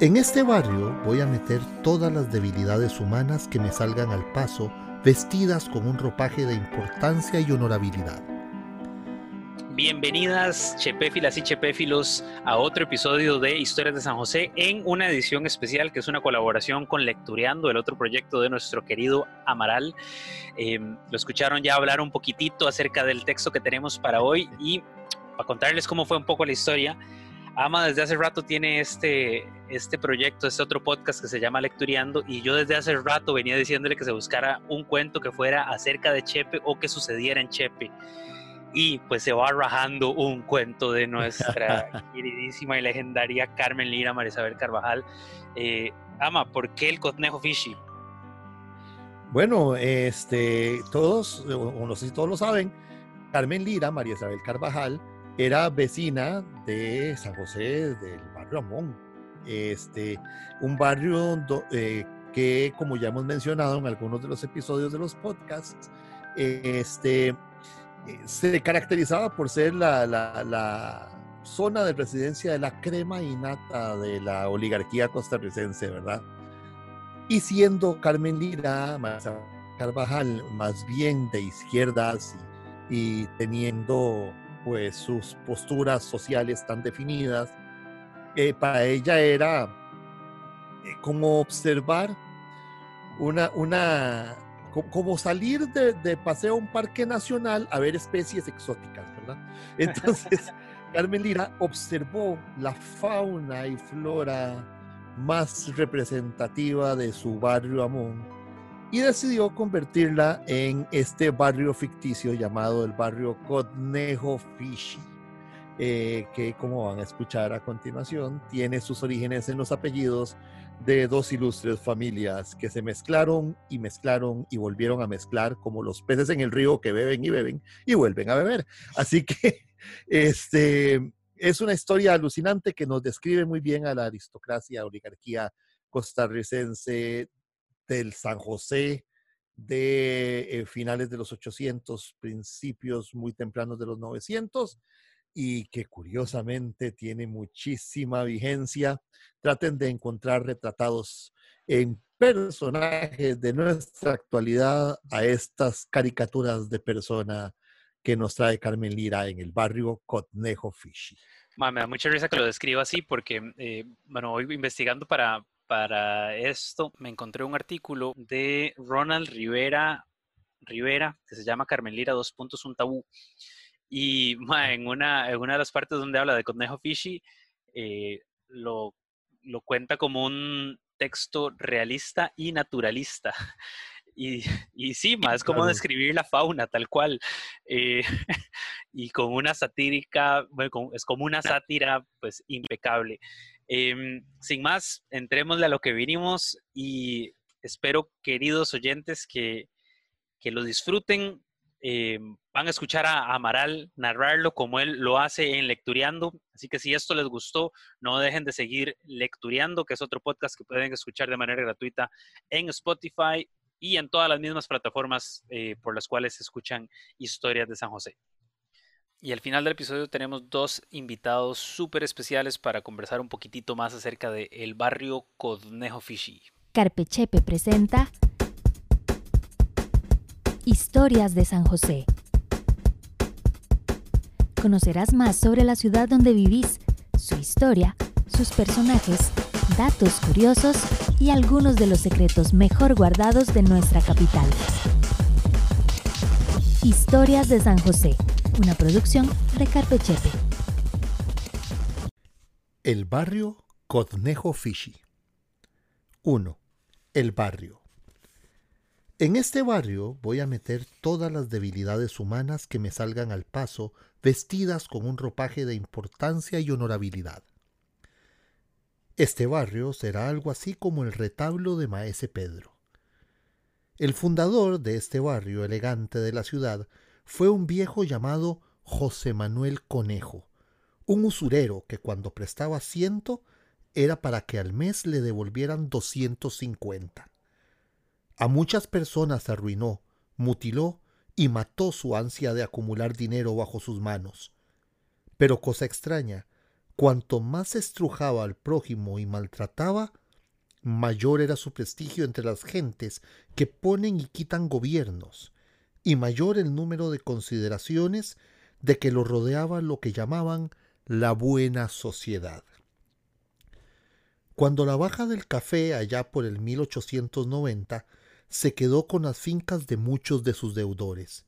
En este barrio voy a meter todas las debilidades humanas que me salgan al paso, vestidas con un ropaje de importancia y honorabilidad. Bienvenidas, chepéfilas y chepéfilos, a otro episodio de Historias de San José en una edición especial que es una colaboración con Lectureando, el otro proyecto de nuestro querido Amaral. Em, lo escucharon ya hablar un poquitito acerca del texto que tenemos para hoy y para contarles cómo fue un poco la historia. Ama desde hace rato tiene este, este proyecto, este otro podcast que se llama Lectureando y yo desde hace rato venía diciéndole que se buscara un cuento que fuera acerca de Chepe o que sucediera en Chepe y pues se va rajando un cuento de nuestra queridísima y legendaria Carmen Lira, Marisabel Carvajal. Eh, Ama, ¿por qué el conejo Fishy? Bueno, este, todos, o no sé si todos lo saben, Carmen Lira, María Isabel Carvajal, era vecina de San José del barrio Amón. Este, un barrio eh, que, como ya hemos mencionado en algunos de los episodios de los podcasts, este, eh, se caracterizaba por ser la, zona de residencia de la crema innata de la oligarquía costarricense, ¿verdad? Y siendo Carmen Lira, Carvajal, más bien de izquierdas y, teniendo pues sus posturas sociales tan definidas, eh, para ella era eh, como observar una, una, como salir de, paseo a un parque nacional a ver especies exóticas, ¿verdad? Entonces, Carmen Lira observó la fauna y flora más representativa de su barrio Amón y decidió convertirla en este barrio ficticio llamado el barrio Conejo Fishy. Eh, que como van a escuchar a continuación, tiene sus orígenes en los apellidos de dos ilustres familias que se mezclaron y mezclaron y volvieron a mezclar como los peces en el río que beben y beben y vuelven a beber. Así que este, es una historia alucinante que nos describe muy bien a la aristocracia, oligarquía costarricense del San José de eh, finales de los 800, principios muy tempranos de los 900 y que curiosamente tiene muchísima vigencia. Traten de encontrar retratados en personajes de nuestra actualidad a estas caricaturas de persona que nos trae Carmen Lira en el barrio Cotnejo Fishy. me da mucha risa que lo describa así porque, eh, bueno, hoy investigando para, para esto me encontré un artículo de Ronald Rivera, Rivera que se llama Carmen Lira, dos puntos, un tabú. Y en, una, en una de las partes donde habla de Conejo Fishy, eh, lo, lo cuenta como un texto realista y naturalista. Y, y sí, más como describir la fauna tal cual. Eh, y con una satírica, bueno, es como una sátira pues impecable. Em, sin más, entrémosle a lo que vinimos y espero, queridos oyentes, que, que lo disfruten eh, van a escuchar a Amaral narrarlo como él lo hace en Lectureando. Así que si esto les gustó, no dejen de seguir Lectureando, que es otro podcast que pueden escuchar de manera gratuita en Spotify y en todas las mismas plataformas eh, por las cuales se escuchan historias de San José. Y al final del episodio tenemos dos invitados súper especiales para conversar un poquitito más acerca del el barrio Conejo Fishy. Carpechepe presenta Historias de San José. Conocerás más sobre la ciudad donde vivís, su historia, sus personajes, datos curiosos y algunos de los secretos mejor guardados de nuestra capital. Historias de San José, una producción de Carpechepe. El barrio Codnejo Fishy. 1. El barrio. En este barrio voy a meter todas las debilidades humanas que me salgan al paso, vestidas con un ropaje de importancia y honorabilidad. Este barrio será algo así como el retablo de Maese Pedro. El fundador de este barrio elegante de la ciudad fue un viejo llamado José Manuel Conejo, un usurero que cuando prestaba ciento era para que al mes le devolvieran doscientos cincuenta. A muchas personas arruinó, mutiló y mató su ansia de acumular dinero bajo sus manos. Pero cosa extraña, cuanto más estrujaba al prójimo y maltrataba, mayor era su prestigio entre las gentes que ponen y quitan gobiernos, y mayor el número de consideraciones de que lo rodeaba lo que llamaban la buena sociedad. Cuando la baja del café allá por el 1890 se quedó con las fincas de muchos de sus deudores,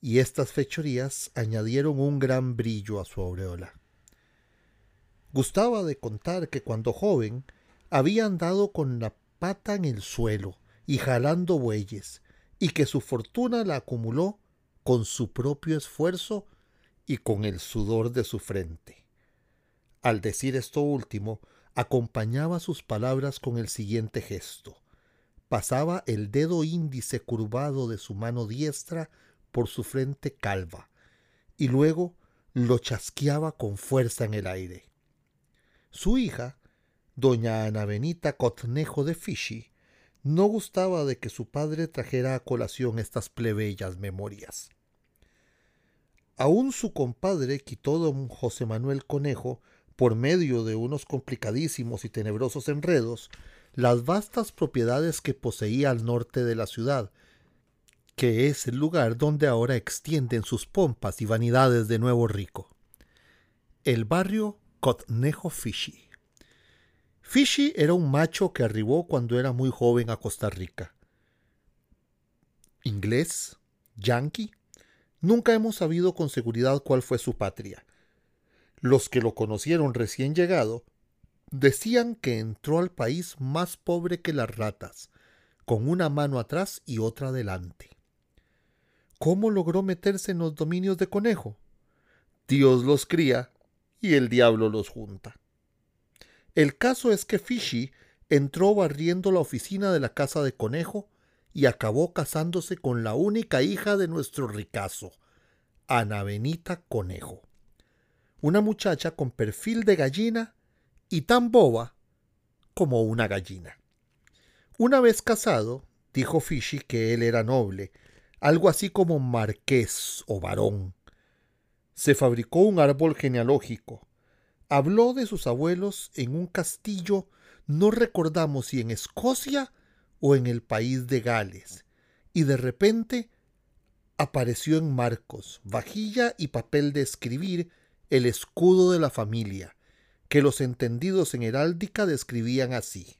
y estas fechorías añadieron un gran brillo a su aureola. Gustaba de contar que cuando joven había andado con la pata en el suelo y jalando bueyes, y que su fortuna la acumuló con su propio esfuerzo y con el sudor de su frente. Al decir esto último, acompañaba sus palabras con el siguiente gesto. Pasaba el dedo índice curvado de su mano diestra por su frente calva, y luego lo chasqueaba con fuerza en el aire. Su hija, doña Ana Benita Cotnejo de Fishy, no gustaba de que su padre trajera a colación estas plebeyas memorias. Aún su compadre quitó don José Manuel Conejo, por medio de unos complicadísimos y tenebrosos enredos, las vastas propiedades que poseía al norte de la ciudad, que es el lugar donde ahora extienden sus pompas y vanidades de nuevo rico. El barrio Cotnejo Fishy. Fishy era un macho que arribó cuando era muy joven a Costa Rica. Inglés, yankee, nunca hemos sabido con seguridad cuál fue su patria. Los que lo conocieron recién llegado decían que entró al país más pobre que las ratas, con una mano atrás y otra delante. ¿Cómo logró meterse en los dominios de conejo? Dios los cría y el diablo los junta. El caso es que Fishy entró barriendo la oficina de la casa de conejo y acabó casándose con la única hija de nuestro ricazo, Ana Benita Conejo. Una muchacha con perfil de gallina y tan boba como una gallina. Una vez casado, dijo Fishy que él era noble, algo así como marqués o varón. Se fabricó un árbol genealógico, Habló de sus abuelos en un castillo, no recordamos si en Escocia o en el país de Gales, y de repente apareció en marcos, vajilla y papel de escribir el escudo de la familia, que los entendidos en heráldica describían así.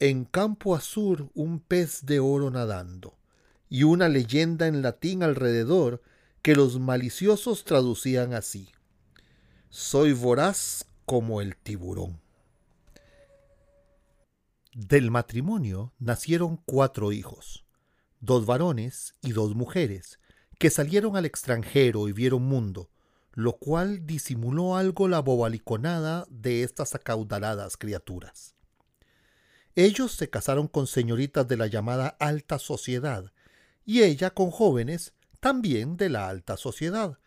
En campo azul un pez de oro nadando, y una leyenda en latín alrededor que los maliciosos traducían así. Soy voraz como el tiburón. Del matrimonio nacieron cuatro hijos, dos varones y dos mujeres, que salieron al extranjero y vieron mundo, lo cual disimuló algo la bobaliconada de estas acaudaladas criaturas. Ellos se casaron con señoritas de la llamada alta sociedad, y ella con jóvenes también de la alta sociedad,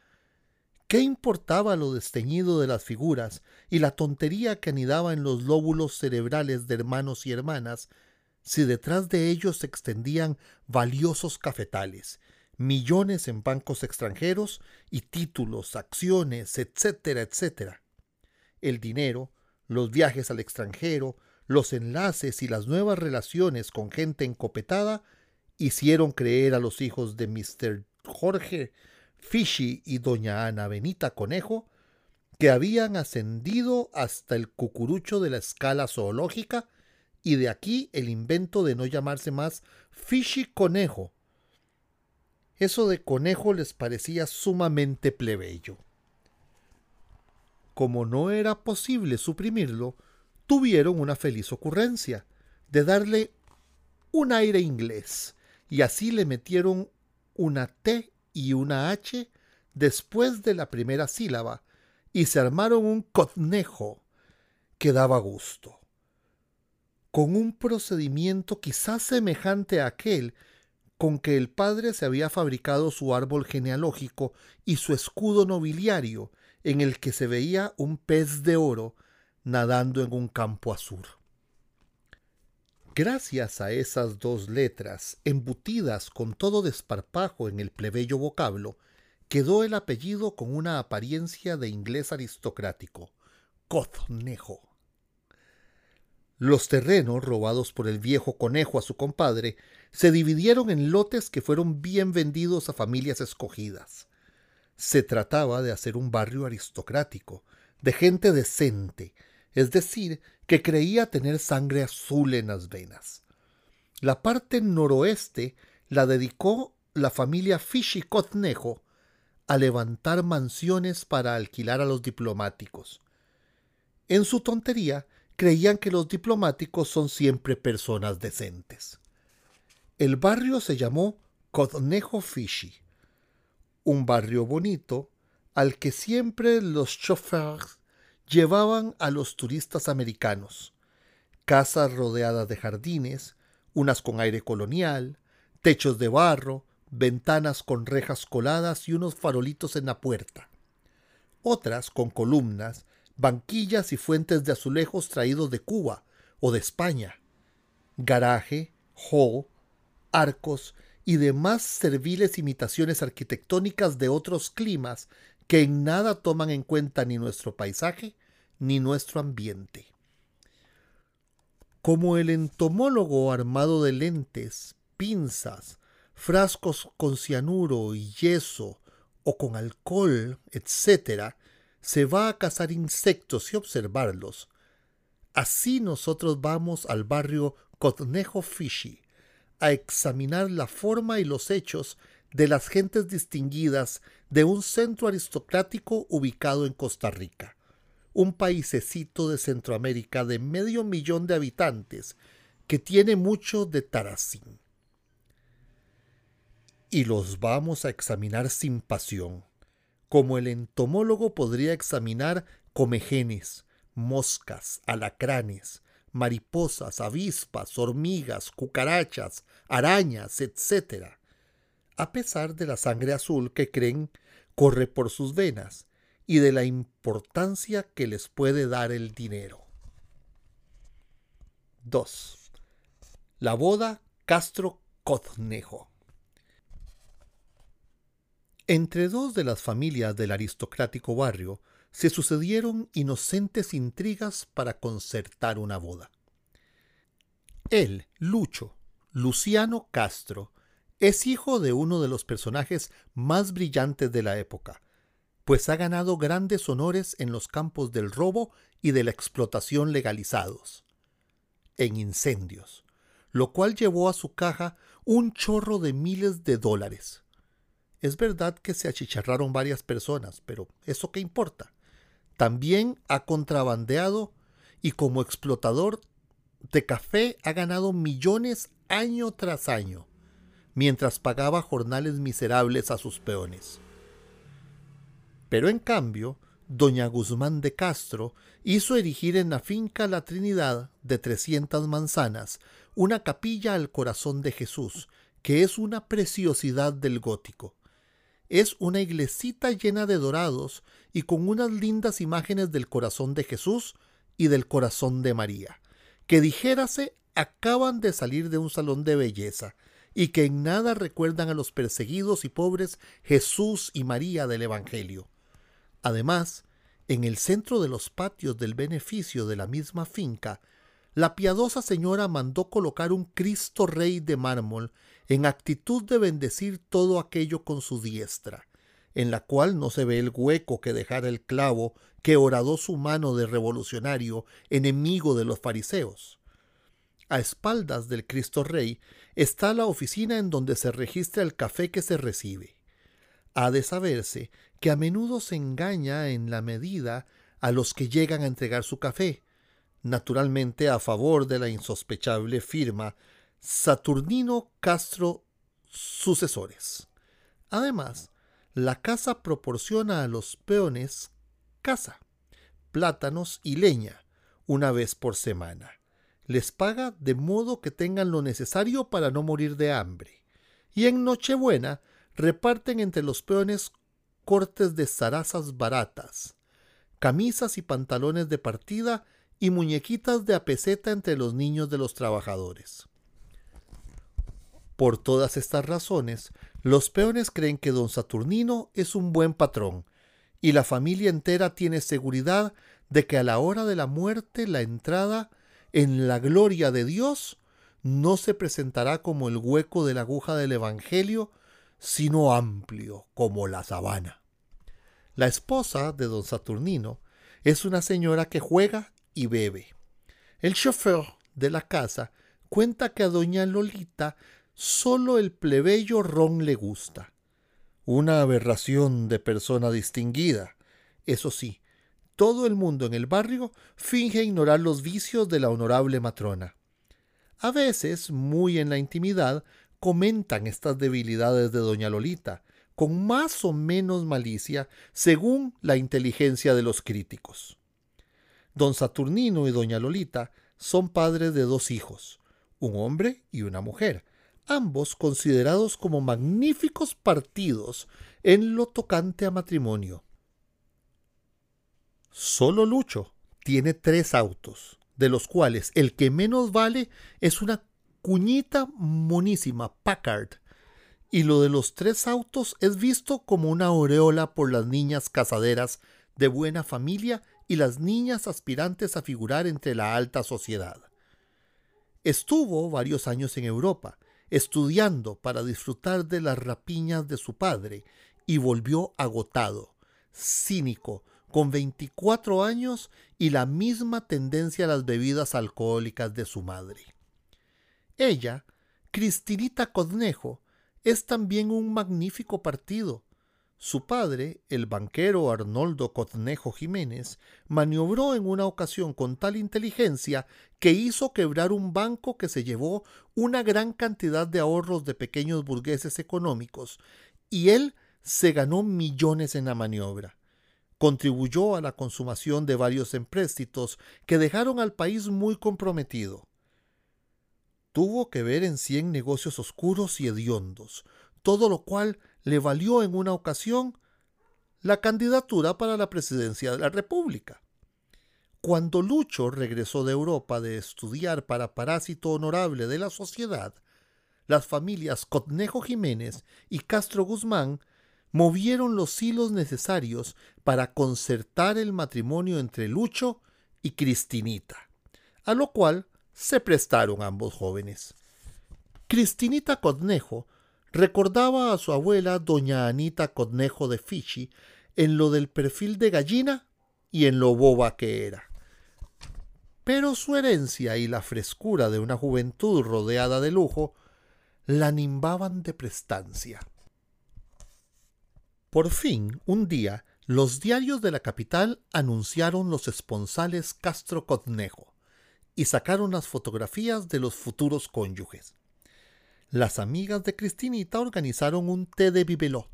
¿Qué importaba lo desteñido de las figuras y la tontería que anidaba en los lóbulos cerebrales de hermanos y hermanas si detrás de ellos se extendían valiosos cafetales, millones en bancos extranjeros y títulos, acciones, etcétera, etcétera? El dinero, los viajes al extranjero, los enlaces y las nuevas relaciones con gente encopetada hicieron creer a los hijos de Mr. Jorge Fishy y doña Ana Benita Conejo, que habían ascendido hasta el cucurucho de la escala zoológica, y de aquí el invento de no llamarse más Fishy Conejo. Eso de conejo les parecía sumamente plebeyo. Como no era posible suprimirlo, tuvieron una feliz ocurrencia de darle un aire inglés, y así le metieron una T y una H después de la primera sílaba y se armaron un cotnejo que daba gusto. Con un procedimiento quizás semejante a aquel con que el padre se había fabricado su árbol genealógico y su escudo nobiliario, en el que se veía un pez de oro nadando en un campo azul. Gracias a esas dos letras, embutidas con todo desparpajo en el plebeyo vocablo, quedó el apellido con una apariencia de inglés aristocrático, Coznejo. Los terrenos robados por el viejo conejo a su compadre se dividieron en lotes que fueron bien vendidos a familias escogidas. Se trataba de hacer un barrio aristocrático, de gente decente, es decir, que creía tener sangre azul en las venas. La parte noroeste la dedicó la familia Fishy Cotnejo a levantar mansiones para alquilar a los diplomáticos. En su tontería, creían que los diplomáticos son siempre personas decentes. El barrio se llamó Cotnejo Fishy, un barrio bonito al que siempre los chauffeurs llevaban a los turistas americanos. Casas rodeadas de jardines, unas con aire colonial, techos de barro, ventanas con rejas coladas y unos farolitos en la puerta. Otras con columnas, banquillas y fuentes de azulejos traídos de Cuba o de España. Garaje, hall, arcos y demás serviles imitaciones arquitectónicas de otros climas que en nada toman en cuenta ni nuestro paisaje ni nuestro ambiente. Como el entomólogo armado de lentes, pinzas, frascos con cianuro y yeso o con alcohol, etc., se va a cazar insectos y observarlos. Así nosotros vamos al barrio Cotnejo Fishy a examinar la forma y los hechos de las gentes distinguidas de un centro aristocrático ubicado en Costa Rica, un paisecito de Centroamérica de medio millón de habitantes que tiene mucho de Tarasín y los vamos a examinar sin pasión, como el entomólogo podría examinar comegenes, moscas, alacranes, mariposas, avispas, hormigas, cucarachas, arañas, etc., a pesar de la sangre azul que creen corre por sus venas y de la importancia que les puede dar el dinero. 2. La boda Castro Coznejo. Entre dos de las familias del aristocrático barrio se sucedieron inocentes intrigas para concertar una boda. Él, Lucho, Luciano Castro, es hijo de uno de los personajes más brillantes de la época, pues ha ganado grandes honores en los campos del robo y de la explotación legalizados, en incendios, lo cual llevó a su caja un chorro de miles de dólares. Es verdad que se achicharraron varias personas, pero ¿eso qué importa? También ha contrabandeado y como explotador de café ha ganado millones año tras año, mientras pagaba jornales miserables a sus peones. Pero en cambio, doña Guzmán de Castro hizo erigir en la finca La Trinidad de 300 manzanas una capilla al corazón de Jesús, que es una preciosidad del gótico es una iglesita llena de dorados y con unas lindas imágenes del corazón de Jesús y del corazón de María, que dijérase acaban de salir de un salón de belleza y que en nada recuerdan a los perseguidos y pobres Jesús y María del Evangelio. Además, en el centro de los patios del beneficio de la misma finca, la piadosa señora mandó colocar un Cristo Rey de mármol en actitud de bendecir todo aquello con su diestra, en la cual no se ve el hueco que dejara el clavo que horadó su mano de revolucionario enemigo de los fariseos. A espaldas del Cristo Rey está la oficina en donde se registra el café que se recibe. Ha de saberse que a menudo se engaña en la medida a los que llegan a entregar su café, naturalmente a favor de la insospechable firma Saturnino Castro sucesores. Además, la casa proporciona a los peones casa, plátanos y leña una vez por semana. Les paga de modo que tengan lo necesario para no morir de hambre. Y en Nochebuena reparten entre los peones cortes de zarazas baratas, camisas y pantalones de partida y muñequitas de apeseta entre los niños de los trabajadores. Por todas estas razones, Los peones creen que don Saturnino es un buen patrón y la familia entera tiene seguridad de que a la hora de la muerte la entrada en la gloria de Dios no se presentará como el hueco de la aguja del Evangelio, sino amplio como la sabana. La esposa de don Saturnino es una señora que juega y bebe. El chofer de la casa cuenta que a doña Lolita solo el plebeyo ron le gusta. Una aberración de persona distinguida. Eso sí, todo el mundo en el barrio finge ignorar los vicios de la honorable matrona. A veces, muy en la intimidad, comentan estas debilidades de doña Lolita, con más o menos malicia, según la inteligencia de los críticos. Don Saturnino y doña Lolita son padres de dos hijos, un hombre y una mujer, ambos considerados como magníficos partidos en lo tocante a matrimonio. Solo Lucho tiene tres autos, de los cuales el que menos vale es una cuñita monísima Packard, y lo de los tres autos es visto como una aureola por las niñas casaderas de buena familia y las niñas aspirantes a figurar entre la alta sociedad. Estuvo varios años en Europa, estudiando para disfrutar de las rapiñas de su padre, y volvió agotado, cínico, con 24 años y la misma tendencia a las bebidas alcohólicas de su madre. Ella, Cristinita Codnejo, es también un magnífico partido, su padre, el banquero Arnoldo Cotnejo Jiménez, maniobró en una ocasión con tal inteligencia que hizo quebrar un banco que se llevó una gran cantidad de ahorros de pequeños burgueses económicos, y él se ganó millones en la maniobra. Contribuyó a la consumación de varios empréstitos que dejaron al país muy comprometido. Tuvo que ver en cien negocios oscuros y hediondos, todo lo cual le valió en una ocasión la candidatura para la presidencia de la República. Cuando Lucho regresó de Europa de estudiar para parásito honorable de la sociedad, las familias Cotnejo Jiménez y Castro Guzmán movieron los hilos necesarios para concertar el matrimonio entre Lucho y Cristinita, a lo cual se prestaron ambos jóvenes. Cristinita Cotnejo recordaba a su abuela doña Anita Codnejo de Fichi en lo del perfil de gallina y en lo boba que era. Pero su herencia y la frescura de una juventud rodeada de lujo la nimbaban de prestancia. Por fin, un día, los diarios de la capital anunciaron los esponsales Castro Codnejo y sacaron las fotografías de los futuros cónyuges las amigas de Cristinita organizaron un té de bibelot.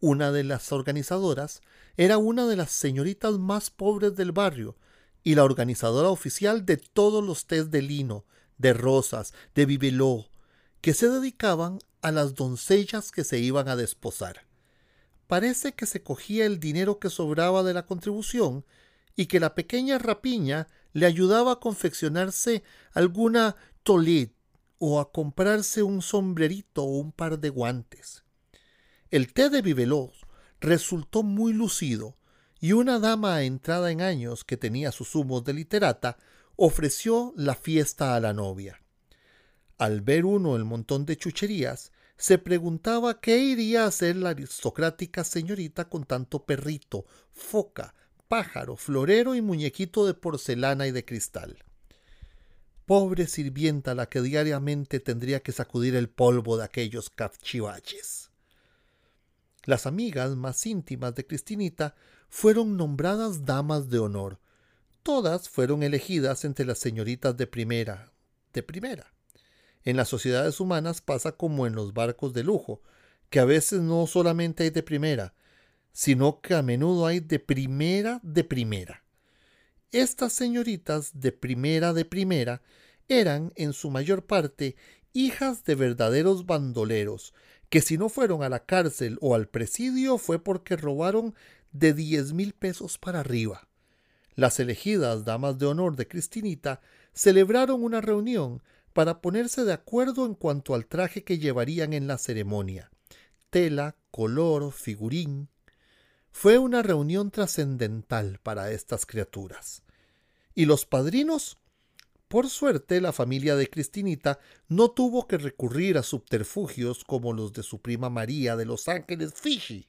Una de las organizadoras era una de las señoritas más pobres del barrio y la organizadora oficial de todos los tés de lino, de rosas, de bibelot, que se dedicaban a las doncellas que se iban a desposar. Parece que se cogía el dinero que sobraba de la contribución y que la pequeña rapiña le ayudaba a confeccionarse alguna tolit o a comprarse un sombrerito o un par de guantes. El té de Vivelos resultó muy lucido y una dama entrada en años que tenía sus humos de literata ofreció la fiesta a la novia. Al ver uno el montón de chucherías, se preguntaba qué iría a hacer la aristocrática señorita con tanto perrito, foca, pájaro, florero y muñequito de porcelana y de cristal. Pobre sirvienta la que diariamente tendría que sacudir el polvo de aquellos cachivaches. Las amigas más íntimas de Cristinita fueron nombradas damas de honor. Todas fueron elegidas entre las señoritas de primera, de primera. En las sociedades humanas pasa como en los barcos de lujo, que a veces no solamente hay de primera, sino que a menudo hay de primera de primera. Estas señoritas de primera de primera eran, en su mayor parte, hijas de verdaderos bandoleros, que si no fueron a la cárcel o al presidio fue porque robaron de diez mil pesos para arriba. Las elegidas damas de honor de Cristinita celebraron una reunión para ponerse de acuerdo en cuanto al traje que llevarían en la ceremonia, tela, color, figurín. Fue una reunión trascendental para estas criaturas. Y los padrinos por suerte, la familia de Cristinita no tuvo que recurrir a subterfugios como los de su prima María de Los Ángeles Fishy,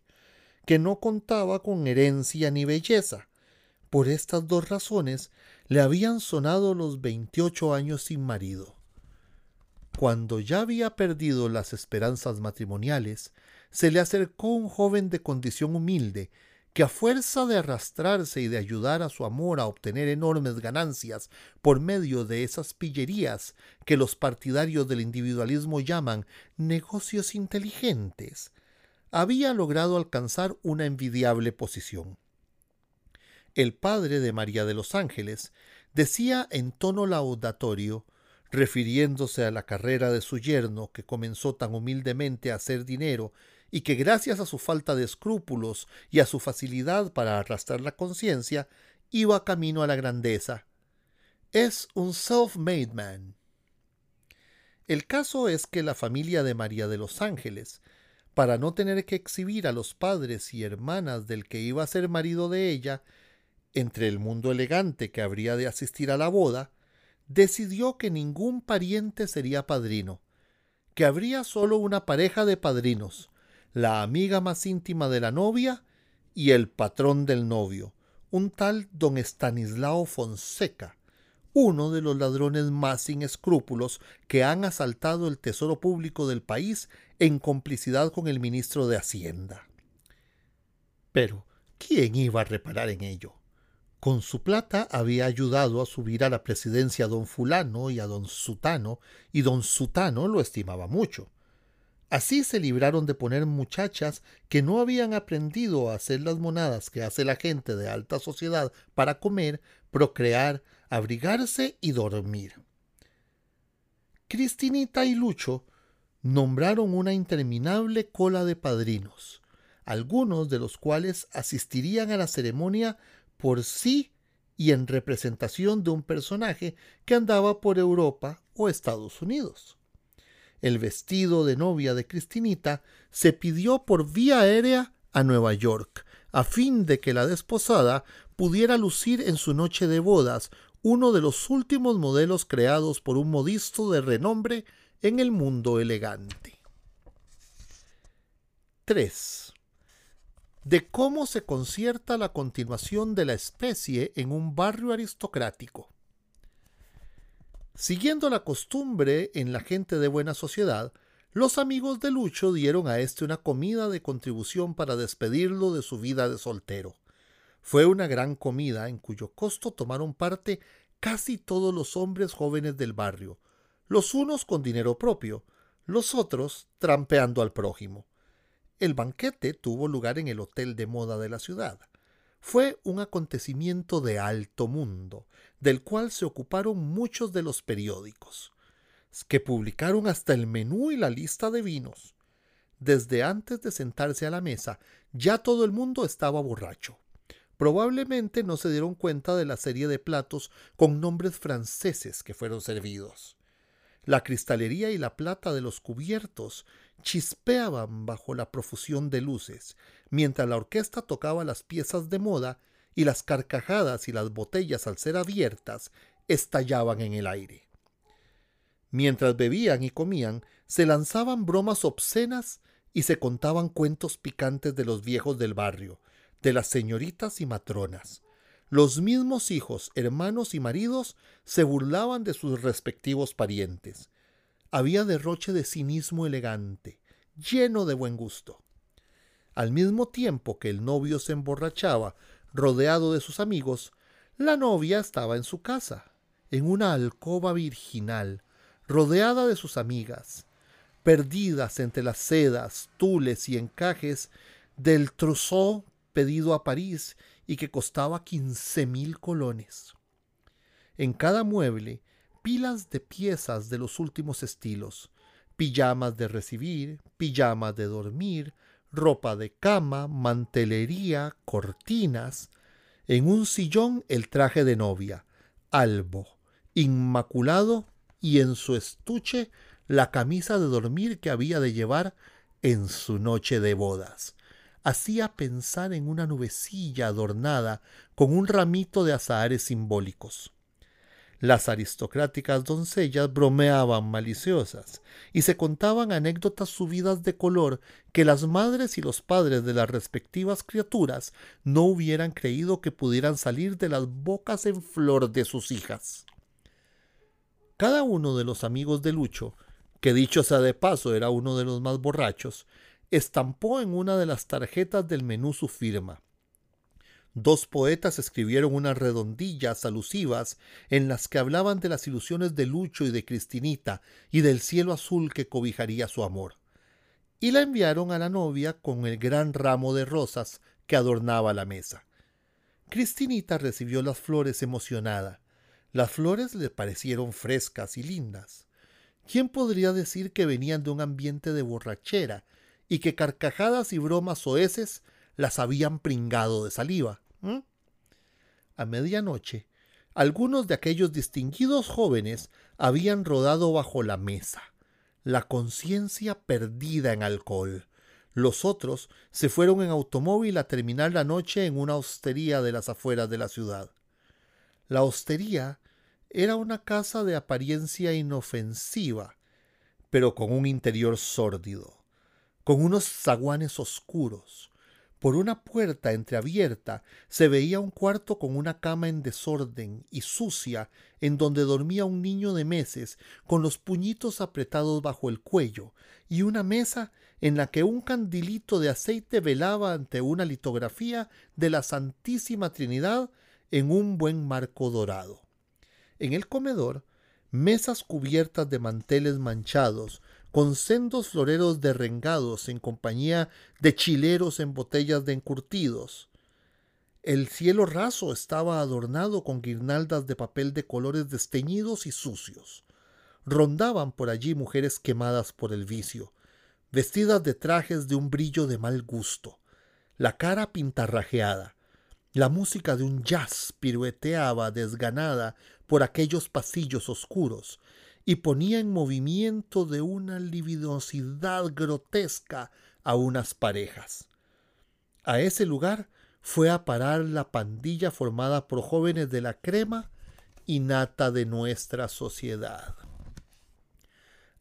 que no contaba con herencia ni belleza. Por estas dos razones le habían sonado los 28 años sin marido. Cuando ya había perdido las esperanzas matrimoniales, se le acercó un joven de condición humilde que a fuerza de arrastrarse y de ayudar a su amor a obtener enormes ganancias por medio de esas pillerías que los partidarios del individualismo llaman negocios inteligentes, había logrado alcanzar una envidiable posición. El padre de María de los Ángeles decía en tono laudatorio, refiriéndose a la carrera de su yerno que comenzó tan humildemente a hacer dinero y que gracias a su falta de escrúpulos y a su facilidad para arrastrar la conciencia, iba camino a la grandeza. Es un self-made man. El caso es que la familia de María de los Ángeles, para no tener que exhibir a los padres y hermanas del que iba a ser marido de ella, entre el mundo elegante que habría de asistir a la boda, decidió que ningún pariente sería padrino, que habría solo una pareja de padrinos, la amiga más íntima de la novia y el patrón del novio, un tal don Estanislao Fonseca, uno de los ladrones más sin escrúpulos que han asaltado el tesoro público del país en complicidad con el ministro de Hacienda. Pero, ¿quién iba a reparar en ello? Con su plata había ayudado a subir a la presidencia a don fulano y a don Sutano, y don Sutano lo estimaba mucho. Así se libraron de poner muchachas que no habían aprendido a hacer las monadas que hace la gente de alta sociedad para comer, procrear, abrigarse y dormir. Cristinita y Lucho nombraron una interminable cola de padrinos, algunos de los cuales asistirían a la ceremonia por sí y en representación de un personaje que andaba por Europa o Estados Unidos el vestido de novia de Cristinita, se pidió por vía aérea a Nueva York, a fin de que la desposada pudiera lucir en su noche de bodas uno de los últimos modelos creados por un modisto de renombre en el mundo elegante. 3. De cómo se concierta la continuación de la especie en un barrio aristocrático. Siguiendo la costumbre en la gente de buena sociedad, los amigos de Lucho dieron a éste una comida de contribución para despedirlo de su vida de soltero. Fue una gran comida en cuyo costo tomaron parte casi todos los hombres jóvenes del barrio, los unos con dinero propio, los otros trampeando al prójimo. El banquete tuvo lugar en el hotel de moda de la ciudad. Fue un acontecimiento de alto mundo, del cual se ocuparon muchos de los periódicos, que publicaron hasta el menú y la lista de vinos. Desde antes de sentarse a la mesa, ya todo el mundo estaba borracho. Probablemente no se dieron cuenta de la serie de platos con nombres franceses que fueron servidos. La cristalería y la plata de los cubiertos chispeaban bajo la profusión de luces, mientras la orquesta tocaba las piezas de moda y las carcajadas y las botellas al ser abiertas estallaban en el aire. Mientras bebían y comían, se lanzaban bromas obscenas y se contaban cuentos picantes de los viejos del barrio, de las señoritas y matronas. Los mismos hijos, hermanos y maridos se burlaban de sus respectivos parientes. Había derroche de cinismo elegante, lleno de buen gusto. Al mismo tiempo que el novio se emborrachaba, rodeado de sus amigos, la novia estaba en su casa, en una alcoba virginal, rodeada de sus amigas, perdidas entre las sedas, tules y encajes del trousseau pedido a París y que costaba quince mil colones. En cada mueble, pilas de piezas de los últimos estilos, pijamas de recibir, pijamas de dormir, ropa de cama, mantelería, cortinas, en un sillón el traje de novia, albo, inmaculado y en su estuche la camisa de dormir que había de llevar en su noche de bodas. Hacía pensar en una nubecilla adornada con un ramito de azahares simbólicos. Las aristocráticas doncellas bromeaban maliciosas y se contaban anécdotas subidas de color que las madres y los padres de las respectivas criaturas no hubieran creído que pudieran salir de las bocas en flor de sus hijas. Cada uno de los amigos de Lucho, que dicho sea de paso era uno de los más borrachos, estampó en una de las tarjetas del menú su firma. Dos poetas escribieron unas redondillas alusivas en las que hablaban de las ilusiones de Lucho y de Cristinita y del cielo azul que cobijaría su amor. Y la enviaron a la novia con el gran ramo de rosas que adornaba la mesa. Cristinita recibió las flores emocionada. Las flores le parecieron frescas y lindas. ¿Quién podría decir que venían de un ambiente de borrachera y que carcajadas y bromas soeces las habían pringado de saliva. A medianoche, algunos de aquellos distinguidos jóvenes habían rodado bajo la mesa, la conciencia perdida en alcohol. Los otros se fueron en automóvil a terminar la noche en una hostería de las afueras de la ciudad. La hostería era una casa de apariencia inofensiva, pero con un interior sórdido, con unos zaguanes oscuros, por una puerta entreabierta se veía un cuarto con una cama en desorden y sucia en donde dormía un niño de meses con los puñitos apretados bajo el cuello y una mesa en la que un candilito de aceite velaba ante una litografía de la Santísima Trinidad en un buen marco dorado. En el comedor, mesas cubiertas de manteles manchados, con sendos floreros derrengados en compañía de chileros en botellas de encurtidos. El cielo raso estaba adornado con guirnaldas de papel de colores desteñidos y sucios. Rondaban por allí mujeres quemadas por el vicio, vestidas de trajes de un brillo de mal gusto, la cara pintarrajeada. La música de un jazz pirueteaba desganada por aquellos pasillos oscuros, y ponía en movimiento de una libidosidad grotesca a unas parejas. A ese lugar fue a parar la pandilla formada por jóvenes de la crema y nata de nuestra sociedad.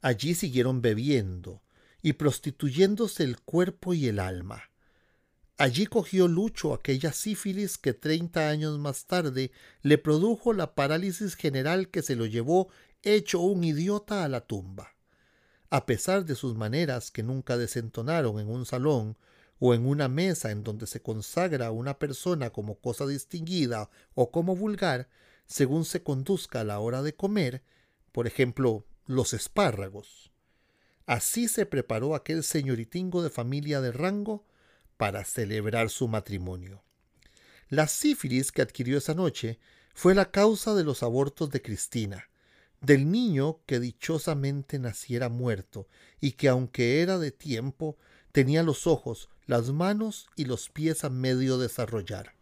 Allí siguieron bebiendo y prostituyéndose el cuerpo y el alma. Allí cogió Lucho aquella sífilis que treinta años más tarde le produjo la parálisis general que se lo llevó hecho un idiota a la tumba. A pesar de sus maneras que nunca desentonaron en un salón o en una mesa en donde se consagra a una persona como cosa distinguida o como vulgar, según se conduzca a la hora de comer, por ejemplo, los espárragos. Así se preparó aquel señoritingo de familia de rango para celebrar su matrimonio. La sífilis que adquirió esa noche fue la causa de los abortos de Cristina, del niño que dichosamente naciera muerto y que aunque era de tiempo, tenía los ojos, las manos y los pies a medio desarrollar.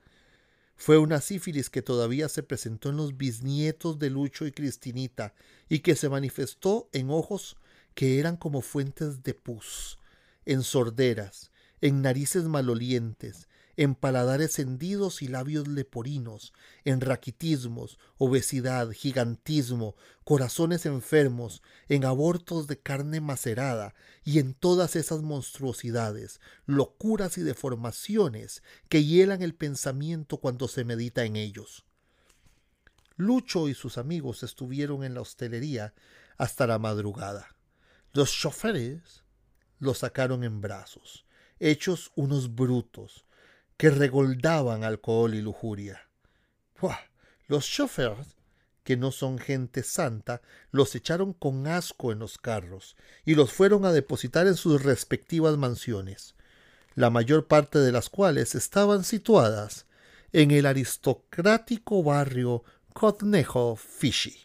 Fue una sífilis que todavía se presentó en los bisnietos de Lucho y Cristinita y que se manifestó en ojos que eran como fuentes de pus, en sorderas, en narices malolientes, en paladares hendidos y labios leporinos, en raquitismos, obesidad, gigantismo, corazones enfermos, en abortos de carne macerada y en todas esas monstruosidades, locuras y deformaciones que hielan el pensamiento cuando se medita en ellos. Lucho y sus amigos estuvieron en la hostelería hasta la madrugada. Los choferes los sacaron en brazos, hechos unos brutos, que regoldaban alcohol y lujuria. Los chauffeurs, que no son gente santa, los echaron con asco en los carros y los fueron a depositar en sus respectivas mansiones, la mayor parte de las cuales estaban situadas en el aristocrático barrio Cotnejo Fishy.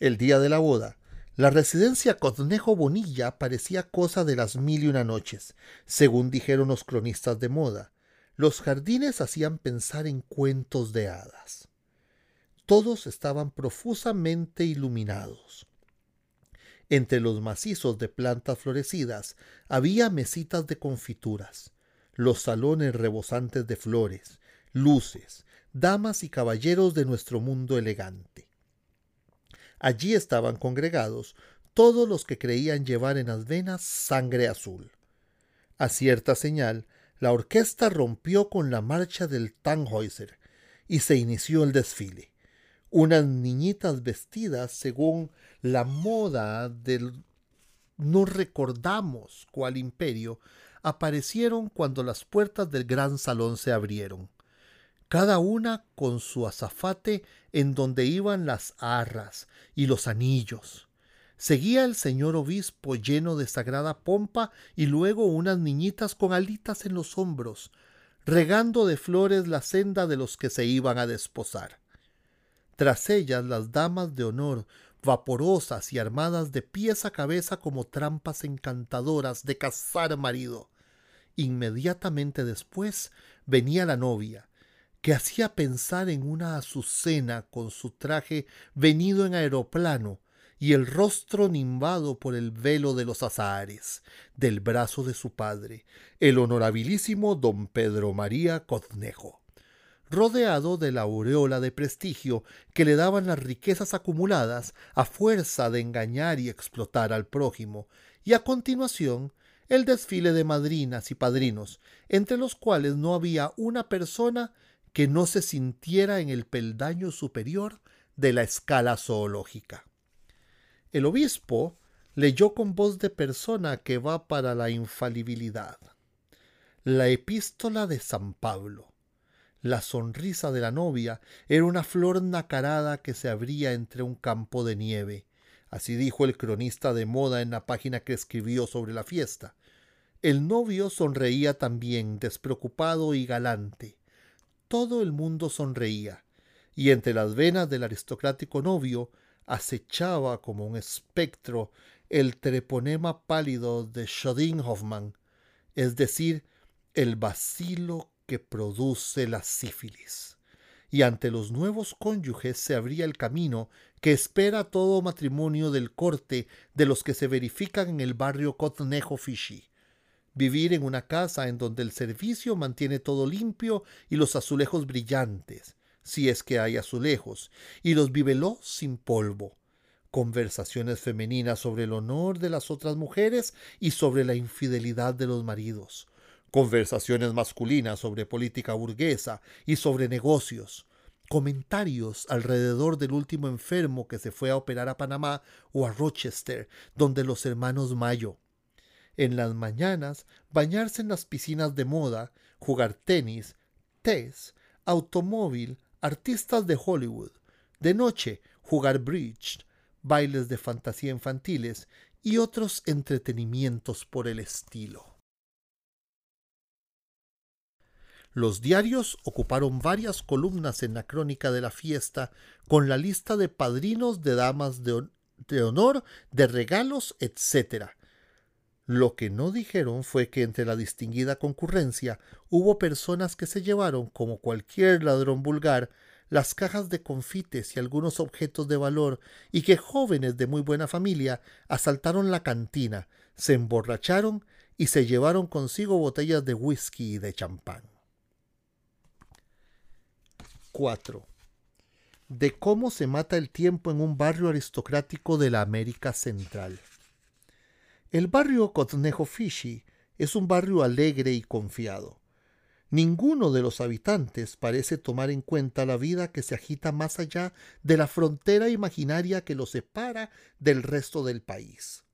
El día de la boda, la residencia Cotnejo Bonilla parecía cosa de las mil y una noches, según dijeron los cronistas de moda. Los jardines hacían pensar en cuentos de hadas. Todos estaban profusamente iluminados. Entre los macizos de plantas florecidas había mesitas de confituras, los salones rebosantes de flores, luces, damas y caballeros de nuestro mundo elegante. Allí estaban congregados todos los que creían llevar en las venas sangre azul. A cierta señal, la orquesta rompió con la marcha del Tannhäuser y se inició el desfile. Unas niñitas vestidas según la moda del no recordamos cuál imperio aparecieron cuando las puertas del gran salón se abrieron, cada una con su azafate en donde iban las arras y los anillos. Seguía el señor obispo lleno de sagrada pompa y luego unas niñitas con alitas en los hombros, regando de flores la senda de los que se iban a desposar. Tras ellas las damas de honor, vaporosas y armadas de pies a cabeza como trampas encantadoras de cazar marido. Inmediatamente después venía la novia, que hacía pensar en una azucena con su traje venido en aeroplano, y el rostro nimbado por el velo de los azahares, del brazo de su padre, el honorabilísimo don Pedro María Coznejo, rodeado de la aureola de prestigio que le daban las riquezas acumuladas a fuerza de engañar y explotar al prójimo, y a continuación el desfile de madrinas y padrinos, entre los cuales no había una persona que no se sintiera en el peldaño superior de la escala zoológica. El obispo leyó con voz de persona que va para la infalibilidad. La epístola de San Pablo. La sonrisa de la novia era una flor nacarada que se abría entre un campo de nieve. Así dijo el cronista de moda en la página que escribió sobre la fiesta. El novio sonreía también, despreocupado y galante. Todo el mundo sonreía, y entre las venas del aristocrático novio acechaba como un espectro el treponema pálido de Schöding-Hoffmann, es decir, el vacilo que produce la sífilis. Y ante los nuevos cónyuges se abría el camino que espera todo matrimonio del corte de los que se verifican en el barrio Cotnejo Fishy. Vivir en una casa en donde el servicio mantiene todo limpio y los azulejos brillantes, si es que hay azulejos, y los bibeló sin polvo. Conversaciones femeninas sobre el honor de las otras mujeres y sobre la infidelidad de los maridos. Conversaciones masculinas sobre política burguesa y sobre negocios. Comentarios alrededor del último enfermo que se fue a operar a Panamá o a Rochester, donde los hermanos Mayo. En las mañanas, bañarse en las piscinas de moda, jugar tenis, test, automóvil, artistas de Hollywood, de noche jugar bridge, bailes de fantasía infantiles y otros entretenimientos por el estilo. Los diarios ocuparon varias columnas en la crónica de la fiesta con la lista de padrinos de damas de, honor, de regalos, etc. Lo que no dijeron fue que entre la distinguida concurrencia hubo personas que se llevaron, como cualquier ladrón vulgar, las cajas de confites y algunos objetos de valor, y que jóvenes de muy buena familia asaltaron la cantina, se emborracharon y se llevaron consigo botellas de whisky y de champán. 4. De cómo se mata el tiempo en un barrio aristocrático de la América Central. El barrio Cotnejo Fishy es un barrio alegre y confiado. Ninguno de los habitantes parece tomar en cuenta la vida que se agita más allá de la frontera imaginaria que lo separa del resto del país.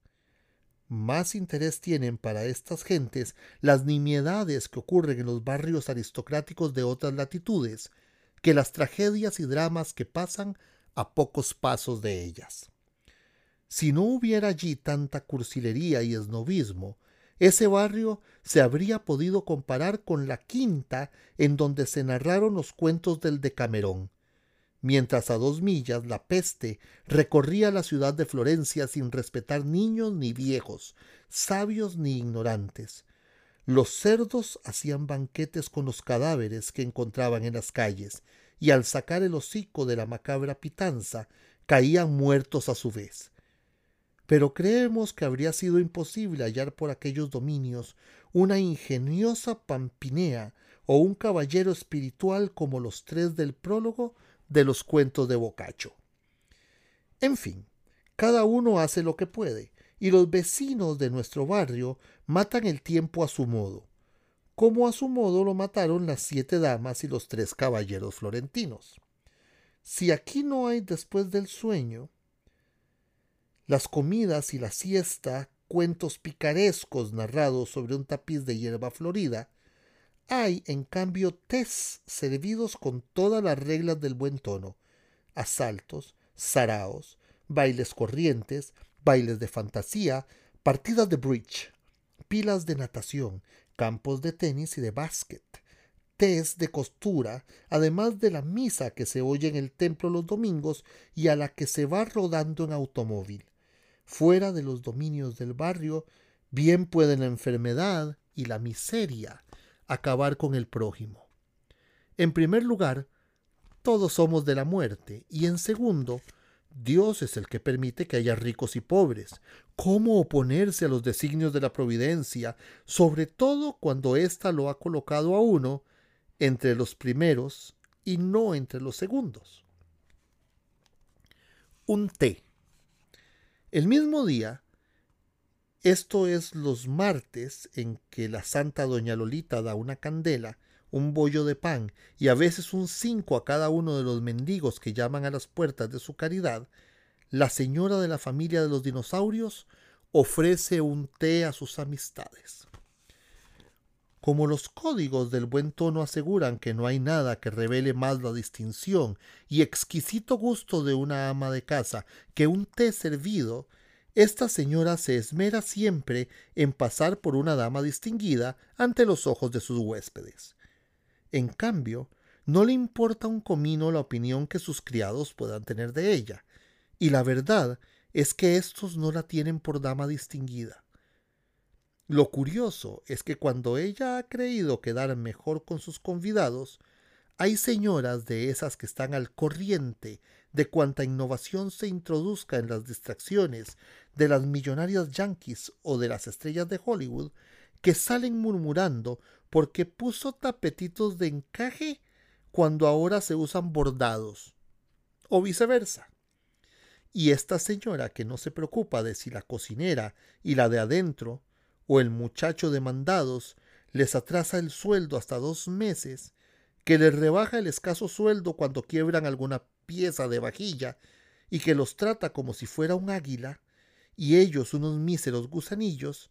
Más interés tienen para estas gentes las nimiedades que ocurren en los barrios aristocráticos de otras latitudes que las tragedias y dramas que pasan a pocos pasos de ellas. Si no hubiera allí tanta cursilería y esnovismo, ese barrio se habría podido comparar con la quinta en donde se narraron los cuentos del Decamerón, mientras a dos millas la peste recorría la ciudad de Florencia sin respetar niños ni viejos, sabios ni ignorantes. Los cerdos hacían banquetes con los cadáveres que encontraban en las calles, y al sacar el hocico de la macabra pitanza caían muertos a su vez pero creemos que habría sido imposible hallar por aquellos dominios una ingeniosa Pampinea o un caballero espiritual como los tres del prólogo de los cuentos de Boccaccio. En fin, cada uno hace lo que puede, y los vecinos de nuestro barrio matan el tiempo a su modo, como a su modo lo mataron las siete damas y los tres caballeros florentinos. Si aquí no hay después del sueño, las comidas y la siesta, cuentos picarescos narrados sobre un tapiz de hierba florida, hay en cambio tés servidos con todas las reglas del buen tono, asaltos, saraos, bailes corrientes, bailes de fantasía, partidas de bridge, pilas de natación, campos de tenis y de básquet, tés de costura, además de la misa que se oye en el templo los domingos y a la que se va rodando en automóvil. Fuera de los dominios del barrio, bien pueden la enfermedad y la miseria acabar con el prójimo. En primer lugar, todos somos de la muerte y en segundo, Dios es el que permite que haya ricos y pobres. ¿Cómo oponerse a los designios de la providencia, sobre todo cuando ésta lo ha colocado a uno entre los primeros y no entre los segundos? Un té. El mismo día, esto es los martes en que la Santa Doña Lolita da una candela, un bollo de pan y a veces un cinco a cada uno de los mendigos que llaman a las puertas de su caridad, la señora de la familia de los dinosaurios ofrece un té a sus amistades. Como los códigos del buen tono aseguran que no hay nada que revele más la distinción y exquisito gusto de una ama de casa que un té servido, esta señora se esmera siempre en pasar por una dama distinguida ante los ojos de sus huéspedes. En cambio, no le importa un comino la opinión que sus criados puedan tener de ella, y la verdad es que éstos no la tienen por dama distinguida. Lo curioso es que cuando ella ha creído quedar mejor con sus convidados, hay señoras de esas que están al corriente de cuanta innovación se introduzca en las distracciones de las millonarias yankees o de las estrellas de Hollywood, que salen murmurando porque puso tapetitos de encaje cuando ahora se usan bordados, o viceversa. Y esta señora que no se preocupa de si la cocinera y la de adentro o el muchacho de mandados les atrasa el sueldo hasta dos meses, que les rebaja el escaso sueldo cuando quiebran alguna pieza de vajilla y que los trata como si fuera un águila, y ellos unos míseros gusanillos,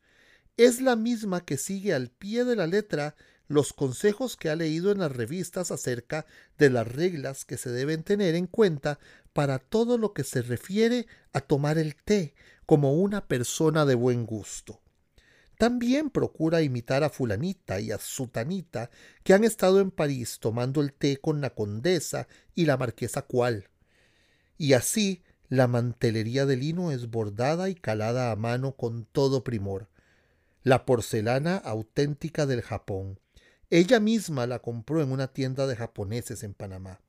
es la misma que sigue al pie de la letra los consejos que ha leído en las revistas acerca de las reglas que se deben tener en cuenta para todo lo que se refiere a tomar el té como una persona de buen gusto. También procura imitar a fulanita y a sutanita que han estado en París tomando el té con la condesa y la marquesa cual. Y así la mantelería de lino es bordada y calada a mano con todo primor la porcelana auténtica del Japón. Ella misma la compró en una tienda de japoneses en Panamá.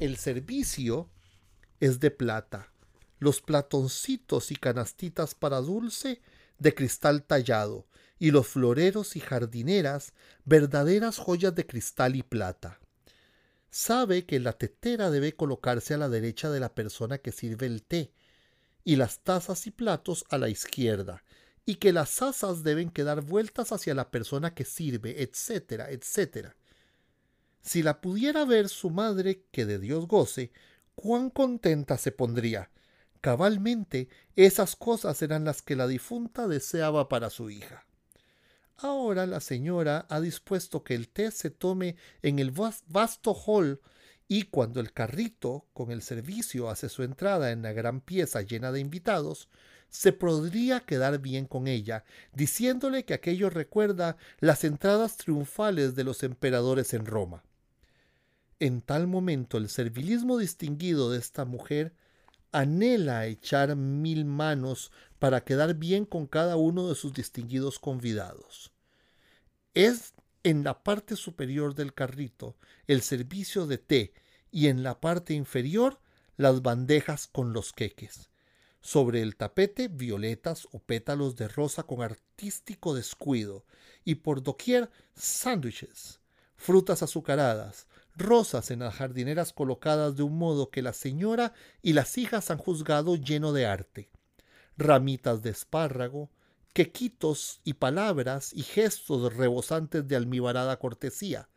El servicio es de plata, los platoncitos y canastitas para dulce de cristal tallado, y los floreros y jardineras verdaderas joyas de cristal y plata. Sabe que la tetera debe colocarse a la derecha de la persona que sirve el té, y las tazas y platos a la izquierda, y que las asas deben quedar vueltas hacia la persona que sirve, etcétera, etcétera. Si la pudiera ver su madre, que de Dios goce, cuán contenta se pondría. Cabalmente, esas cosas eran las que la difunta deseaba para su hija. Ahora la señora ha dispuesto que el té se tome en el vasto hall y cuando el carrito con el servicio hace su entrada en la gran pieza llena de invitados, se podría quedar bien con ella, diciéndole que aquello recuerda las entradas triunfales de los emperadores en Roma. En tal momento el servilismo distinguido de esta mujer anhela echar mil manos para quedar bien con cada uno de sus distinguidos convidados. Es en la parte superior del carrito el servicio de té y en la parte inferior las bandejas con los queques Sobre el tapete, violetas o pétalos de rosa con artístico descuido, y por doquier, sándwiches, frutas azucaradas, rosas en las jardineras colocadas de un modo que la señora y las hijas han juzgado lleno de arte, ramitas de espárrago, quequitos y palabras y gestos rebosantes de almibarada cortesía.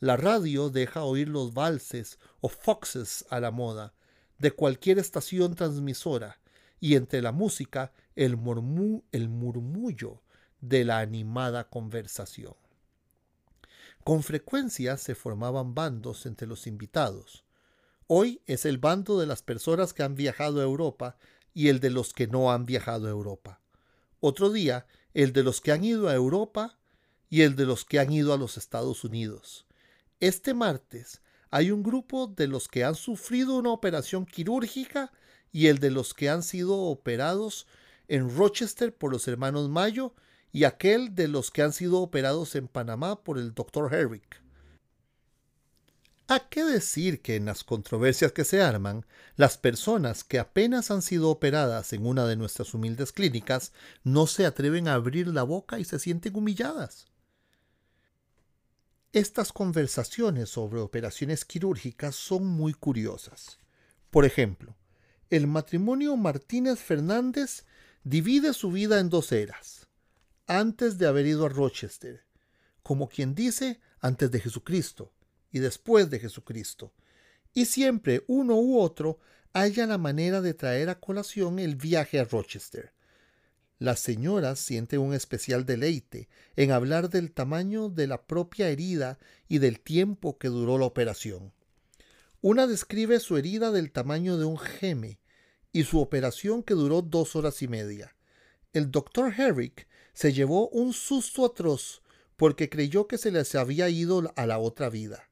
La radio deja oír los valses o foxes a la moda de cualquier estación transmisora, y entre la música el, murmullo de la animada conversación. Con frecuencia se formaban bandos entre los invitados. Hoy es el bando de las personas que han viajado a Europa y el de los que no han viajado a Europa. Otro día, el de los que han ido a Europa y el de los que han ido a los Estados Unidos. Este martes hay un grupo de los que han sufrido una operación quirúrgica y el de los que han sido operados en Rochester por los hermanos Mayo y aquel de los que han sido operados en Panamá por el doctor Herrick. ¿A qué decir que en las controversias que se arman, las personas que apenas han sido operadas en una de nuestras humildes clínicas no se atreven a abrir la boca y se sienten humilladas? Estas conversaciones sobre operaciones quirúrgicas son muy curiosas. Por ejemplo, el matrimonio Martínez Fernández divide su vida en dos eras. Antes de haber ido a Rochester, como quien dice, antes de Jesucristo y después de Jesucristo. Y siempre uno u otro haya la manera de traer a colación el viaje a Rochester. Las señoras sienten un especial deleite en hablar del tamaño de la propia herida y del tiempo que duró la operación. Una describe su herida del tamaño de un geme y su operación que duró dos horas y media. El doctor Herrick se llevó un susto atroz porque creyó que se les había ido a la otra vida.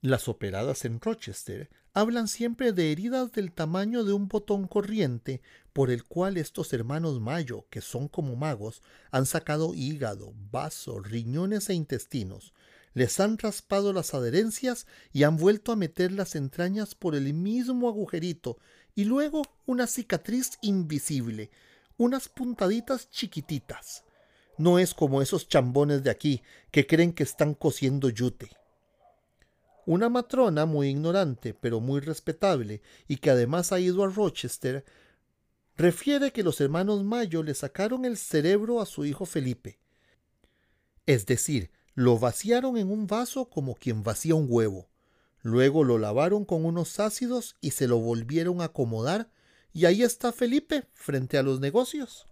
Las operadas en Rochester hablan siempre de heridas del tamaño de un botón corriente por el cual estos hermanos Mayo, que son como magos, han sacado hígado, vaso, riñones e intestinos, les han raspado las adherencias y han vuelto a meter las entrañas por el mismo agujerito, y luego una cicatriz invisible, unas puntaditas chiquititas. No es como esos chambones de aquí que creen que están cosiendo yute. Una matrona muy ignorante, pero muy respetable, y que además ha ido a Rochester, refiere que los hermanos Mayo le sacaron el cerebro a su hijo Felipe. Es decir, lo vaciaron en un vaso como quien vacía un huevo. Luego lo lavaron con unos ácidos y se lo volvieron a acomodar, y ahí está Felipe frente a los negocios.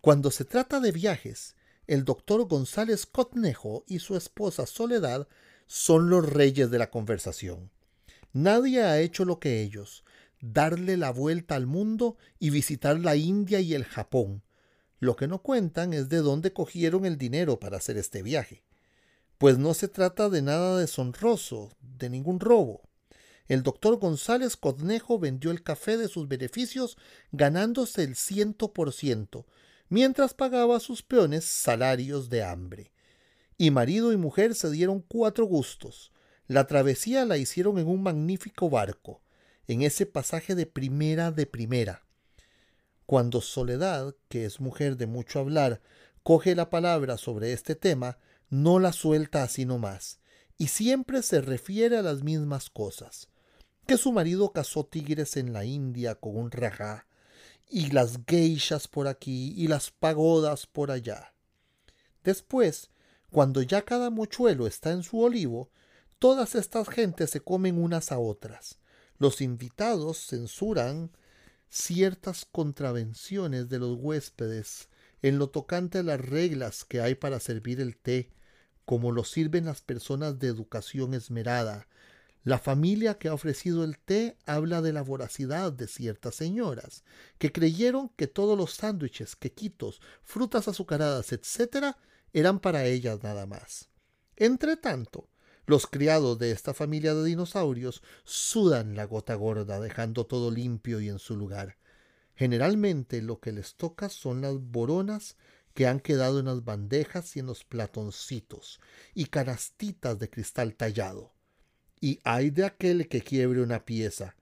Cuando se trata de viajes, el doctor González Cotnejo y su esposa Soledad son los reyes de la conversación. Nadie ha hecho lo que ellos, darle la vuelta al mundo y visitar la India y el Japón. Lo que no cuentan es de dónde cogieron el dinero para hacer este viaje. Pues no se trata de nada deshonroso, de ningún robo. El doctor González Codnejo vendió el café de sus beneficios ganándose el ciento por ciento, mientras pagaba a sus peones salarios de hambre. Y marido y mujer se dieron cuatro gustos. La travesía la hicieron en un magnífico barco en ese pasaje de primera de primera. Cuando Soledad, que es mujer de mucho hablar, coge la palabra sobre este tema, no la suelta así nomás, y siempre se refiere a las mismas cosas. Que su marido cazó tigres en la India con un rajá, y las geishas por aquí, y las pagodas por allá. Después, cuando ya cada mochuelo está en su olivo, todas estas gentes se comen unas a otras, los invitados censuran ciertas contravenciones de los huéspedes en lo tocante a las reglas que hay para servir el té, como lo sirven las personas de educación esmerada. La familia que ha ofrecido el té habla de la voracidad de ciertas señoras, que creyeron que todos los sándwiches, quequitos, frutas azucaradas, etc., eran para ellas nada más. Entre tanto, los criados de esta familia de dinosaurios sudan la gota gorda, dejando todo limpio y en su lugar. Generalmente lo que les toca son las boronas que han quedado en las bandejas y en los platoncitos, y canastitas de cristal tallado. Y hay de aquel que quiebre una pieza,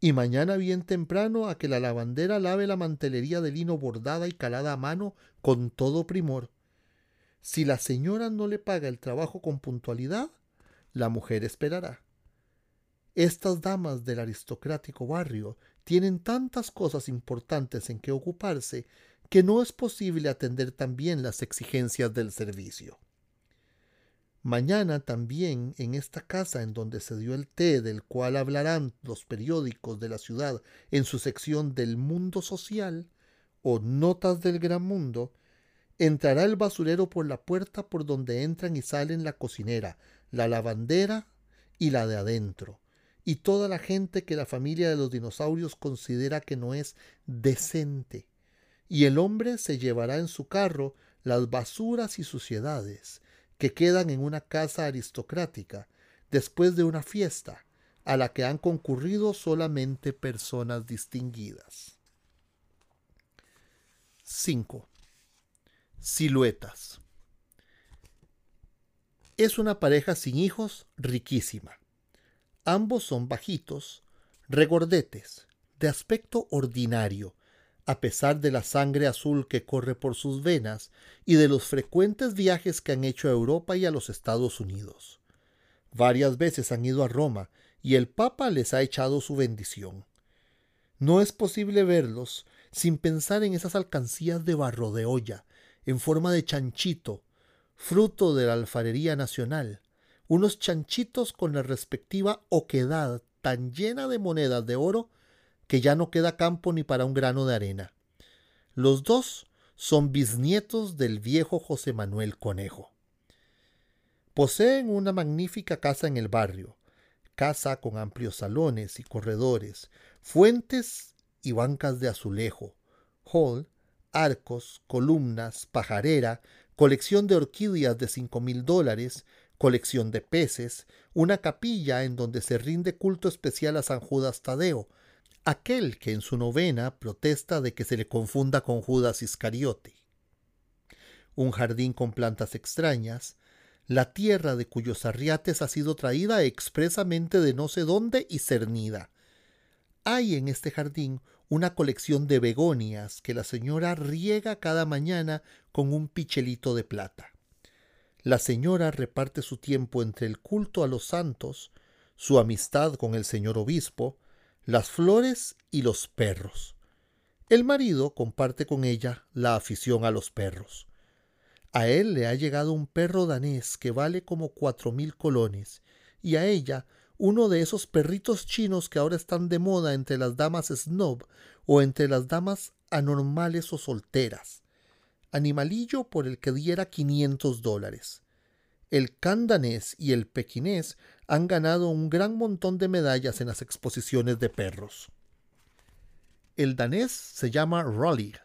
y mañana bien temprano a que la lavandera lave la mantelería de lino bordada y calada a mano con todo primor. Si la señora no le paga el trabajo con puntualidad, la mujer esperará. Estas damas del aristocrático barrio tienen tantas cosas importantes en que ocuparse que no es posible atender también las exigencias del servicio. Mañana también en esta casa en donde se dio el té del cual hablarán los periódicos de la ciudad en su sección del mundo social o notas del gran mundo, entrará el basurero por la puerta por donde entran y salen la cocinera, la lavandera y la de adentro, y toda la gente que la familia de los dinosaurios considera que no es decente. Y el hombre se llevará en su carro las basuras y suciedades, que quedan en una casa aristocrática después de una fiesta a la que han concurrido solamente personas distinguidas. 5. Siluetas. Es una pareja sin hijos riquísima. Ambos son bajitos, regordetes, de aspecto ordinario, a pesar de la sangre azul que corre por sus venas y de los frecuentes viajes que han hecho a Europa y a los Estados Unidos. Varias veces han ido a Roma y el Papa les ha echado su bendición. No es posible verlos sin pensar en esas alcancías de barro de olla, en forma de chanchito, fruto de la alfarería nacional, unos chanchitos con la respectiva oquedad tan llena de monedas de oro que ya no queda campo ni para un grano de arena. Los dos son bisnietos del viejo José Manuel Conejo. Poseen una magnífica casa en el barrio, casa con amplios salones y corredores, fuentes y bancas de azulejo, hall, arcos, columnas, pajarera, colección de orquídeas de cinco mil dólares, colección de peces, una capilla en donde se rinde culto especial a San Judas Tadeo, aquel que en su novena protesta de que se le confunda con Judas Iscariote. Un jardín con plantas extrañas, la tierra de cuyos arriates ha sido traída expresamente de no sé dónde y cernida. Hay en este jardín una colección de begonias que la señora riega cada mañana con un pichelito de plata. La señora reparte su tiempo entre el culto a los santos, su amistad con el señor obispo, las flores y los perros. El marido comparte con ella la afición a los perros. A él le ha llegado un perro danés que vale como cuatro mil colones, y a ella uno de esos perritos chinos que ahora están de moda entre las damas snob o entre las damas anormales o solteras. Animalillo por el que diera quinientos dólares. El candanés y el pequinés han ganado un gran montón de medallas en las exposiciones de perros. El danés se llama Raleigh.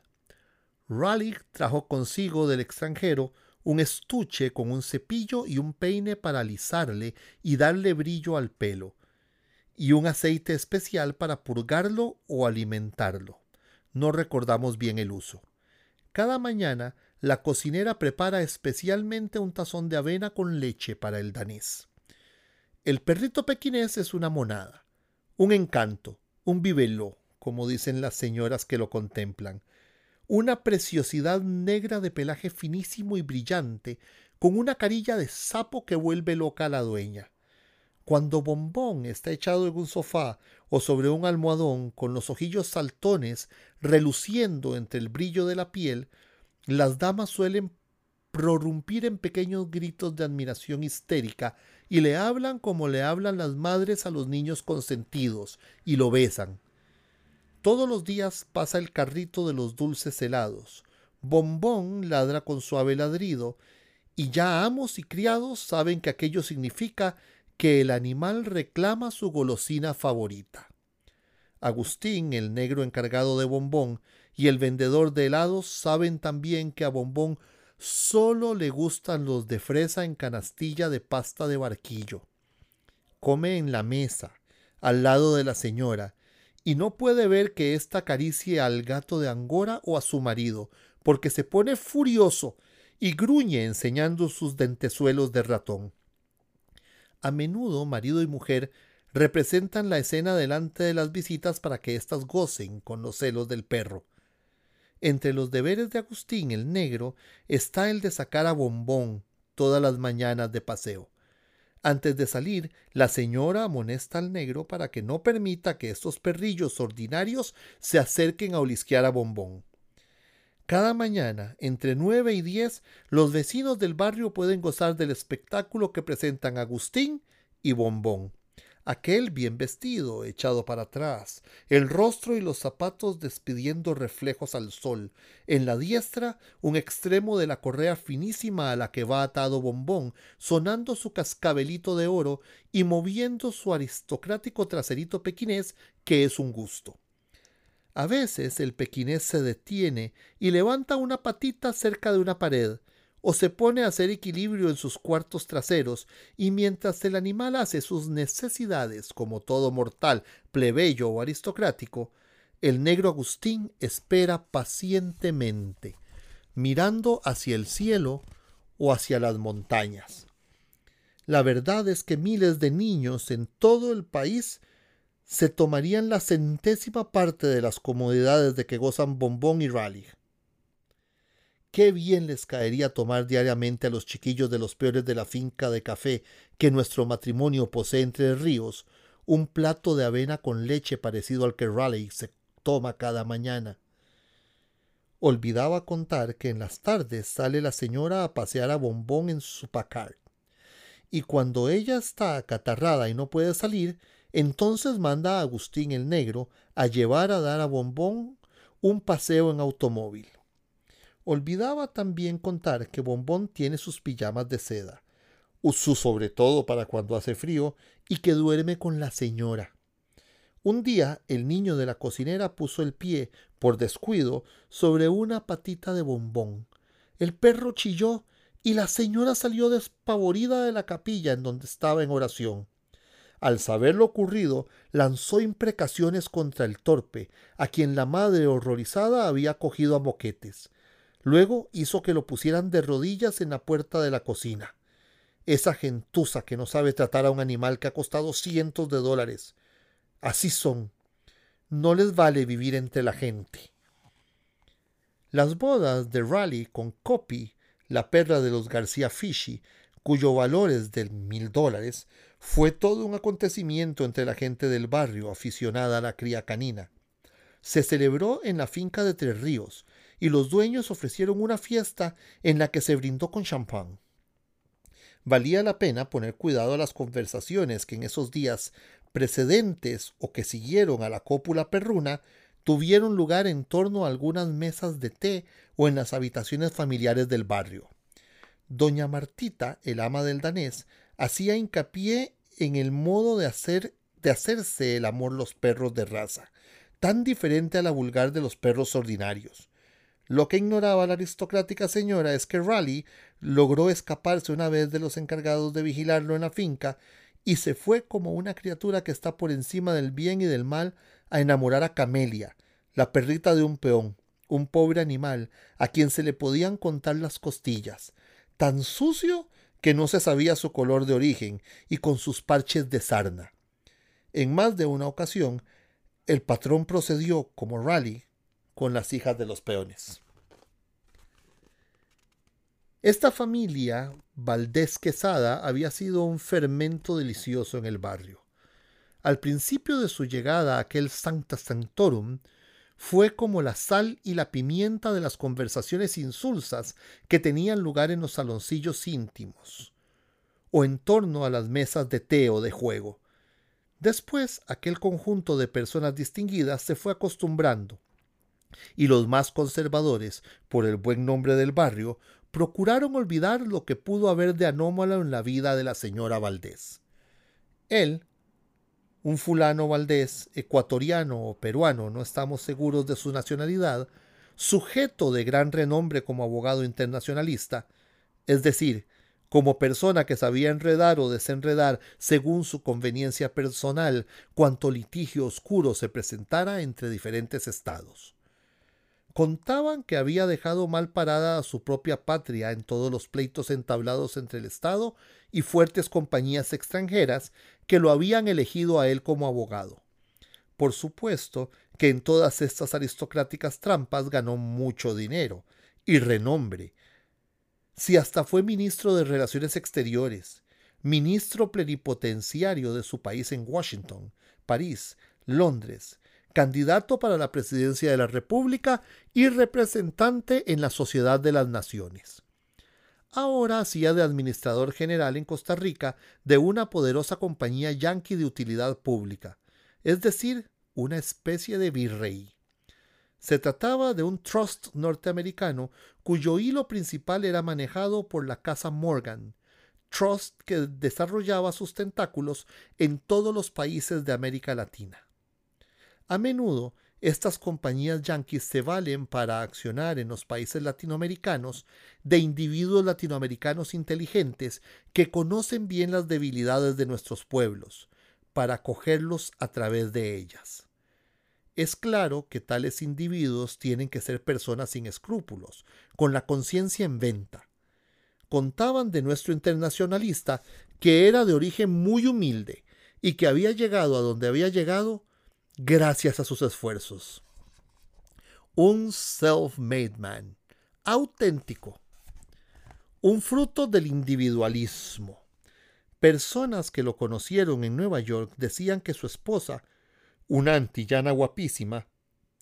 Raleigh trajo consigo del extranjero un estuche con un cepillo y un peine para alisarle y darle brillo al pelo, y un aceite especial para purgarlo o alimentarlo. No recordamos bien el uso. Cada mañana la cocinera prepara especialmente un tazón de avena con leche para el danés. El perrito pequinés es una monada, un encanto, un vivelo, como dicen las señoras que lo contemplan, una preciosidad negra de pelaje finísimo y brillante, con una carilla de sapo que vuelve loca a la dueña. Cuando Bombón está echado en un sofá o sobre un almohadón con los ojillos saltones reluciendo entre el brillo de la piel, las damas suelen prorrumpir en pequeños gritos de admiración histérica y le hablan como le hablan las madres a los niños consentidos y lo besan. Todos los días pasa el carrito de los dulces helados. Bombón ladra con suave ladrido y ya amos y criados saben que aquello significa que el animal reclama su golosina favorita. Agustín, el negro encargado de Bombón, y el vendedor de helados saben también que a Bombón solo le gustan los de fresa en canastilla de pasta de barquillo. Come en la mesa, al lado de la señora, y no puede ver que ésta acaricie al gato de Angora o a su marido, porque se pone furioso y gruñe enseñando sus dentezuelos de ratón. A menudo marido y mujer representan la escena delante de las visitas para que éstas gocen con los celos del perro. Entre los deberes de Agustín el Negro está el de sacar a Bombón todas las mañanas de paseo. Antes de salir, la señora amonesta al negro para que no permita que estos perrillos ordinarios se acerquen a olisquear a Bombón. Cada mañana, entre nueve y diez, los vecinos del barrio pueden gozar del espectáculo que presentan Agustín y Bombón aquel bien vestido, echado para atrás, el rostro y los zapatos despidiendo reflejos al sol, en la diestra un extremo de la correa finísima a la que va atado bombón, sonando su cascabelito de oro y moviendo su aristocrático traserito pequinés, que es un gusto. A veces el pequinés se detiene y levanta una patita cerca de una pared, o se pone a hacer equilibrio en sus cuartos traseros, y mientras el animal hace sus necesidades como todo mortal, plebeyo o aristocrático, el negro Agustín espera pacientemente, mirando hacia el cielo o hacia las montañas. La verdad es que miles de niños en todo el país se tomarían la centésima parte de las comodidades de que gozan Bombón y Raleigh. Qué bien les caería tomar diariamente a los chiquillos de los peores de la finca de café que nuestro matrimonio posee entre ríos un plato de avena con leche parecido al que Raleigh se toma cada mañana. Olvidaba contar que en las tardes sale la señora a pasear a Bombón en su pacar. Y cuando ella está acatarrada y no puede salir, entonces manda a Agustín el Negro a llevar a dar a Bombón un paseo en automóvil. Olvidaba también contar que Bombón tiene sus pijamas de seda, su sobre todo para cuando hace frío, y que duerme con la señora. Un día el niño de la cocinera puso el pie, por descuido, sobre una patita de Bombón. El perro chilló y la señora salió despavorida de la capilla en donde estaba en oración. Al saber lo ocurrido, lanzó imprecaciones contra el torpe, a quien la madre horrorizada había cogido a moquetes. Luego hizo que lo pusieran de rodillas en la puerta de la cocina. Esa gentuza que no sabe tratar a un animal que ha costado cientos de dólares. Así son. No les vale vivir entre la gente. Las bodas de Raleigh con Copy, la perra de los García Fishy, cuyo valor es de mil dólares, fue todo un acontecimiento entre la gente del barrio aficionada a la cría canina. Se celebró en la finca de Tres Ríos, y los dueños ofrecieron una fiesta en la que se brindó con champán. Valía la pena poner cuidado a las conversaciones que en esos días precedentes o que siguieron a la cópula perruna tuvieron lugar en torno a algunas mesas de té o en las habitaciones familiares del barrio. Doña Martita, el ama del danés, hacía hincapié en el modo de hacer de hacerse el amor los perros de raza, tan diferente a la vulgar de los perros ordinarios. Lo que ignoraba la aristocrática señora es que Raleigh logró escaparse una vez de los encargados de vigilarlo en la finca y se fue como una criatura que está por encima del bien y del mal a enamorar a Camelia, la perrita de un peón, un pobre animal a quien se le podían contar las costillas, tan sucio que no se sabía su color de origen y con sus parches de sarna. En más de una ocasión, el patrón procedió, como Raleigh, con las hijas de los peones. Esta familia, Valdés Quesada, había sido un fermento delicioso en el barrio. Al principio de su llegada a aquel Sancta Sanctorum, fue como la sal y la pimienta de las conversaciones insulsas que tenían lugar en los saloncillos íntimos, o en torno a las mesas de té o de juego. Después, aquel conjunto de personas distinguidas se fue acostumbrando, y los más conservadores, por el buen nombre del barrio, procuraron olvidar lo que pudo haber de anómalo en la vida de la señora Valdés. Él, un fulano Valdés, ecuatoriano o peruano, no estamos seguros de su nacionalidad, sujeto de gran renombre como abogado internacionalista, es decir, como persona que sabía enredar o desenredar según su conveniencia personal cuanto litigio oscuro se presentara entre diferentes estados Contaban que había dejado mal parada a su propia patria en todos los pleitos entablados entre el Estado y fuertes compañías extranjeras que lo habían elegido a él como abogado. Por supuesto que en todas estas aristocráticas trampas ganó mucho dinero y renombre. Si hasta fue ministro de Relaciones Exteriores, ministro plenipotenciario de su país en Washington, París, Londres, candidato para la presidencia de la República y representante en la Sociedad de las Naciones. Ahora hacía de administrador general en Costa Rica de una poderosa compañía yanqui de utilidad pública, es decir, una especie de virrey. Se trataba de un trust norteamericano cuyo hilo principal era manejado por la Casa Morgan, trust que desarrollaba sus tentáculos en todos los países de América Latina. A menudo, estas compañías yanquis se valen para accionar en los países latinoamericanos de individuos latinoamericanos inteligentes que conocen bien las debilidades de nuestros pueblos, para cogerlos a través de ellas. Es claro que tales individuos tienen que ser personas sin escrúpulos, con la conciencia en venta. Contaban de nuestro internacionalista que era de origen muy humilde y que había llegado a donde había llegado gracias a sus esfuerzos. Un self-made man, auténtico, un fruto del individualismo. Personas que lo conocieron en Nueva York decían que su esposa, una antillana guapísima,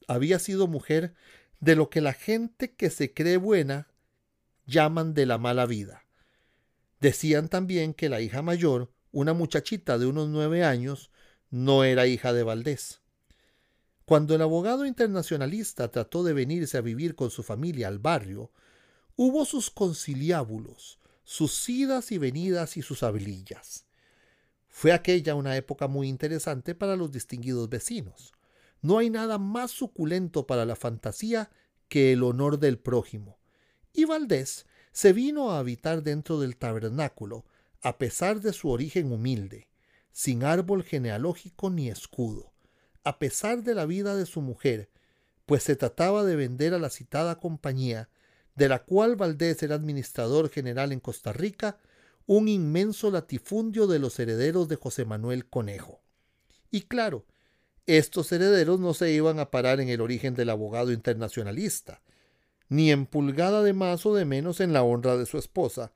había sido mujer de lo que la gente que se cree buena llaman de la mala vida. Decían también que la hija mayor, una muchachita de unos nueve años, no era hija de Valdés. Cuando el abogado internacionalista trató de venirse a vivir con su familia al barrio, hubo sus conciliábulos, sus idas y venidas y sus hablillas. Fue aquella una época muy interesante para los distinguidos vecinos. No hay nada más suculento para la fantasía que el honor del prójimo. Y Valdés se vino a habitar dentro del tabernáculo, a pesar de su origen humilde, sin árbol genealógico ni escudo a pesar de la vida de su mujer, pues se trataba de vender a la citada compañía, de la cual Valdés era administrador general en Costa Rica, un inmenso latifundio de los herederos de José Manuel Conejo. Y claro, estos herederos no se iban a parar en el origen del abogado internacionalista, ni en pulgada de más o de menos en la honra de su esposa,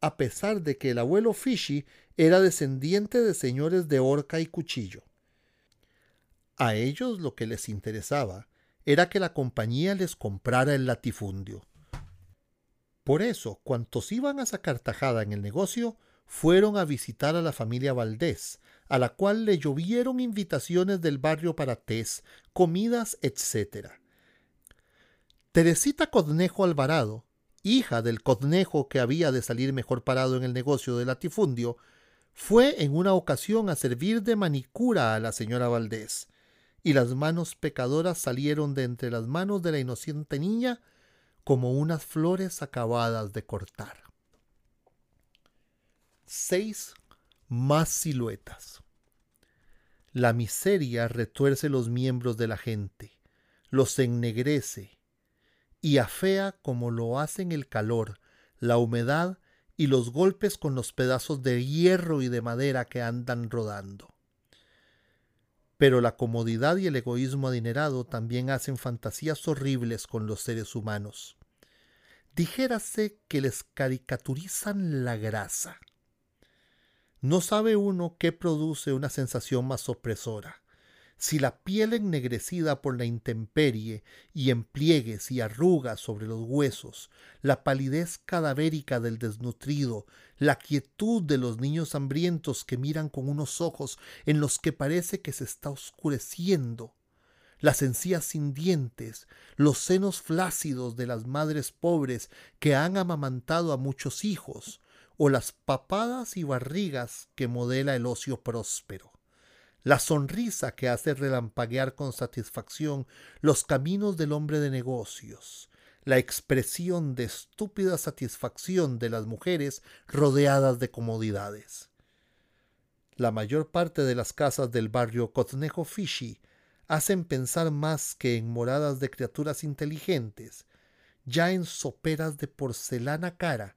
a pesar de que el abuelo Fishy era descendiente de señores de horca y cuchillo. A ellos lo que les interesaba era que la compañía les comprara el latifundio. Por eso, cuantos iban a sacar tajada en el negocio, fueron a visitar a la familia Valdés, a la cual le llovieron invitaciones del barrio para tés, comidas, etc. Teresita Codnejo Alvarado, hija del Codnejo que había de salir mejor parado en el negocio del latifundio, fue en una ocasión a servir de manicura a la señora Valdés, y las manos pecadoras salieron de entre las manos de la inocente niña como unas flores acabadas de cortar. Seis más siluetas. La miseria retuerce los miembros de la gente, los ennegrece y afea como lo hacen el calor, la humedad y los golpes con los pedazos de hierro y de madera que andan rodando. Pero la comodidad y el egoísmo adinerado también hacen fantasías horribles con los seres humanos. Dijérase que les caricaturizan la grasa. No sabe uno qué produce una sensación más opresora si la piel ennegrecida por la intemperie y en pliegues y arrugas sobre los huesos, la palidez cadavérica del desnutrido, la quietud de los niños hambrientos que miran con unos ojos en los que parece que se está oscureciendo, las encías sin dientes, los senos flácidos de las madres pobres que han amamantado a muchos hijos, o las papadas y barrigas que modela el ocio próspero la sonrisa que hace relampaguear con satisfacción los caminos del hombre de negocios, la expresión de estúpida satisfacción de las mujeres rodeadas de comodidades. La mayor parte de las casas del barrio Cotnejo Fishy hacen pensar más que en moradas de criaturas inteligentes, ya en soperas de porcelana cara,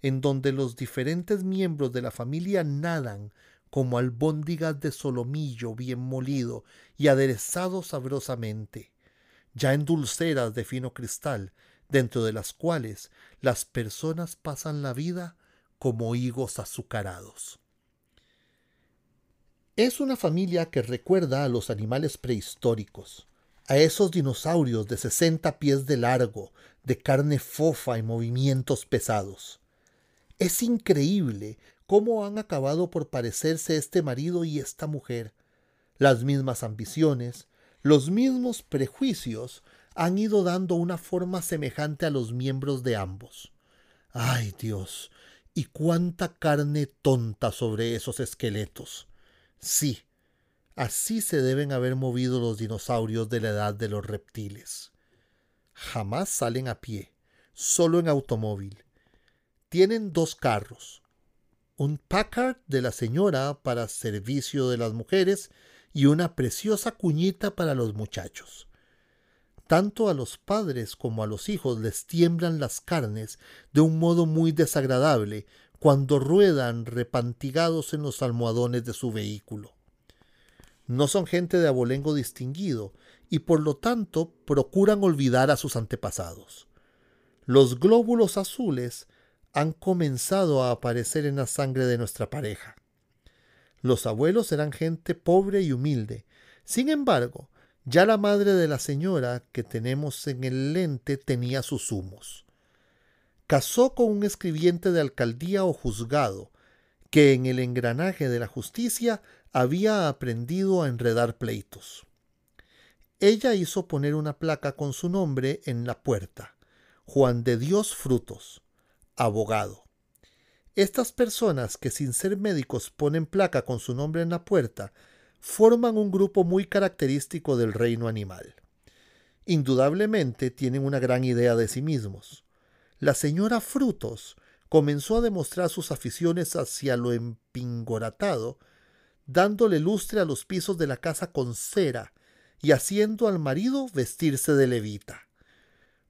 en donde los diferentes miembros de la familia nadan como albóndigas de solomillo bien molido y aderezado sabrosamente, ya en dulceras de fino cristal, dentro de las cuales las personas pasan la vida como higos azucarados. Es una familia que recuerda a los animales prehistóricos, a esos dinosaurios de 60 pies de largo, de carne fofa y movimientos pesados. Es increíble cómo han acabado por parecerse este marido y esta mujer. Las mismas ambiciones, los mismos prejuicios han ido dando una forma semejante a los miembros de ambos. ¡Ay Dios! ¿Y cuánta carne tonta sobre esos esqueletos? Sí, así se deben haber movido los dinosaurios de la edad de los reptiles. Jamás salen a pie, solo en automóvil. Tienen dos carros, un Packard de la señora para servicio de las mujeres y una preciosa cuñita para los muchachos. Tanto a los padres como a los hijos les tiemblan las carnes de un modo muy desagradable cuando ruedan repantigados en los almohadones de su vehículo. No son gente de abolengo distinguido y por lo tanto procuran olvidar a sus antepasados. Los glóbulos azules han comenzado a aparecer en la sangre de nuestra pareja. Los abuelos eran gente pobre y humilde. Sin embargo, ya la madre de la señora que tenemos en el lente tenía sus humos casó con un escribiente de alcaldía o juzgado, que en el engranaje de la justicia había aprendido a enredar pleitos. Ella hizo poner una placa con su nombre en la puerta, Juan de Dios Frutos, abogado. Estas personas que sin ser médicos ponen placa con su nombre en la puerta, forman un grupo muy característico del reino animal. Indudablemente tienen una gran idea de sí mismos la señora Frutos comenzó a demostrar sus aficiones hacia lo empingoratado, dándole lustre a los pisos de la casa con cera y haciendo al marido vestirse de levita.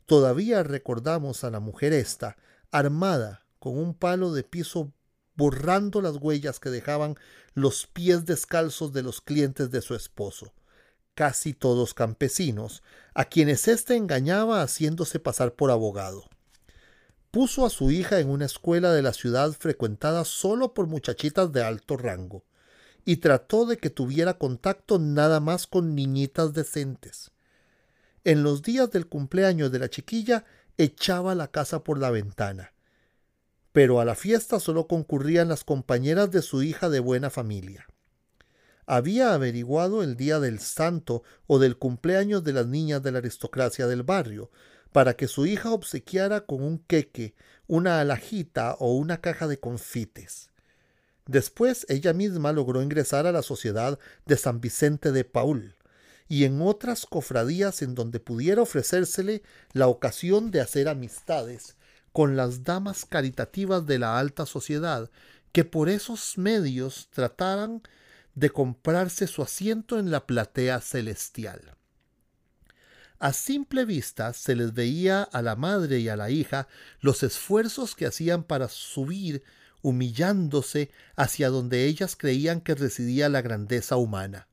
Todavía recordamos a la mujer esta, armada con un palo de piso borrando las huellas que dejaban los pies descalzos de los clientes de su esposo, casi todos campesinos, a quienes éste engañaba haciéndose pasar por abogado puso a su hija en una escuela de la ciudad frecuentada solo por muchachitas de alto rango, y trató de que tuviera contacto nada más con niñitas decentes. En los días del cumpleaños de la chiquilla echaba la casa por la ventana, pero a la fiesta solo concurrían las compañeras de su hija de buena familia. Había averiguado el día del santo o del cumpleaños de las niñas de la aristocracia del barrio, para que su hija obsequiara con un queque, una alajita o una caja de confites. Después ella misma logró ingresar a la Sociedad de San Vicente de Paul y en otras cofradías en donde pudiera ofrecérsele la ocasión de hacer amistades con las damas caritativas de la alta sociedad que por esos medios trataran de comprarse su asiento en la platea celestial. A simple vista se les veía a la madre y a la hija los esfuerzos que hacían para subir, humillándose hacia donde ellas creían que residía la grandeza humana.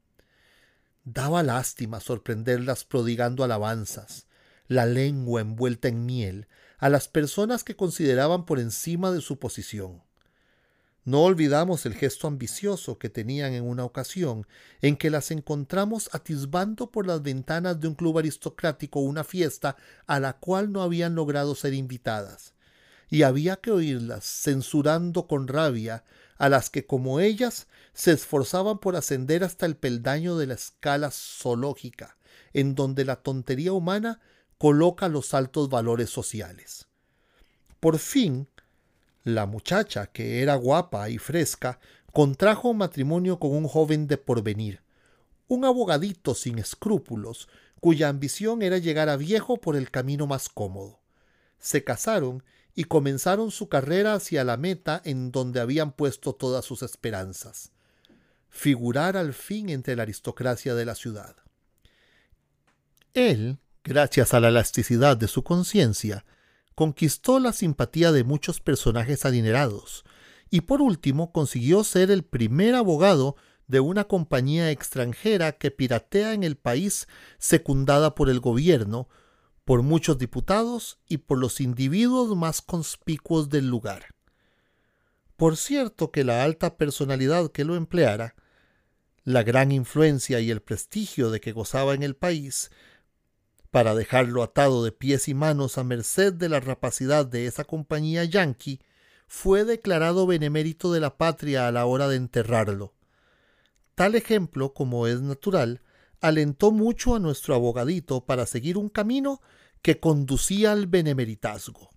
Daba lástima sorprenderlas prodigando alabanzas, la lengua envuelta en miel, a las personas que consideraban por encima de su posición. No olvidamos el gesto ambicioso que tenían en una ocasión en que las encontramos atisbando por las ventanas de un club aristocrático una fiesta a la cual no habían logrado ser invitadas, y había que oírlas censurando con rabia a las que como ellas se esforzaban por ascender hasta el peldaño de la escala zoológica, en donde la tontería humana coloca los altos valores sociales. Por fin, la muchacha, que era guapa y fresca, contrajo matrimonio con un joven de porvenir, un abogadito sin escrúpulos, cuya ambición era llegar a viejo por el camino más cómodo. Se casaron y comenzaron su carrera hacia la meta en donde habían puesto todas sus esperanzas, figurar al fin entre la aristocracia de la ciudad. Él, gracias a la elasticidad de su conciencia, conquistó la simpatía de muchos personajes adinerados y por último consiguió ser el primer abogado de una compañía extranjera que piratea en el país secundada por el gobierno, por muchos diputados y por los individuos más conspicuos del lugar. Por cierto que la alta personalidad que lo empleara, la gran influencia y el prestigio de que gozaba en el país, para dejarlo atado de pies y manos a merced de la rapacidad de esa compañía yanqui, fue declarado benemérito de la patria a la hora de enterrarlo. Tal ejemplo, como es natural, alentó mucho a nuestro abogadito para seguir un camino que conducía al benemeritazgo.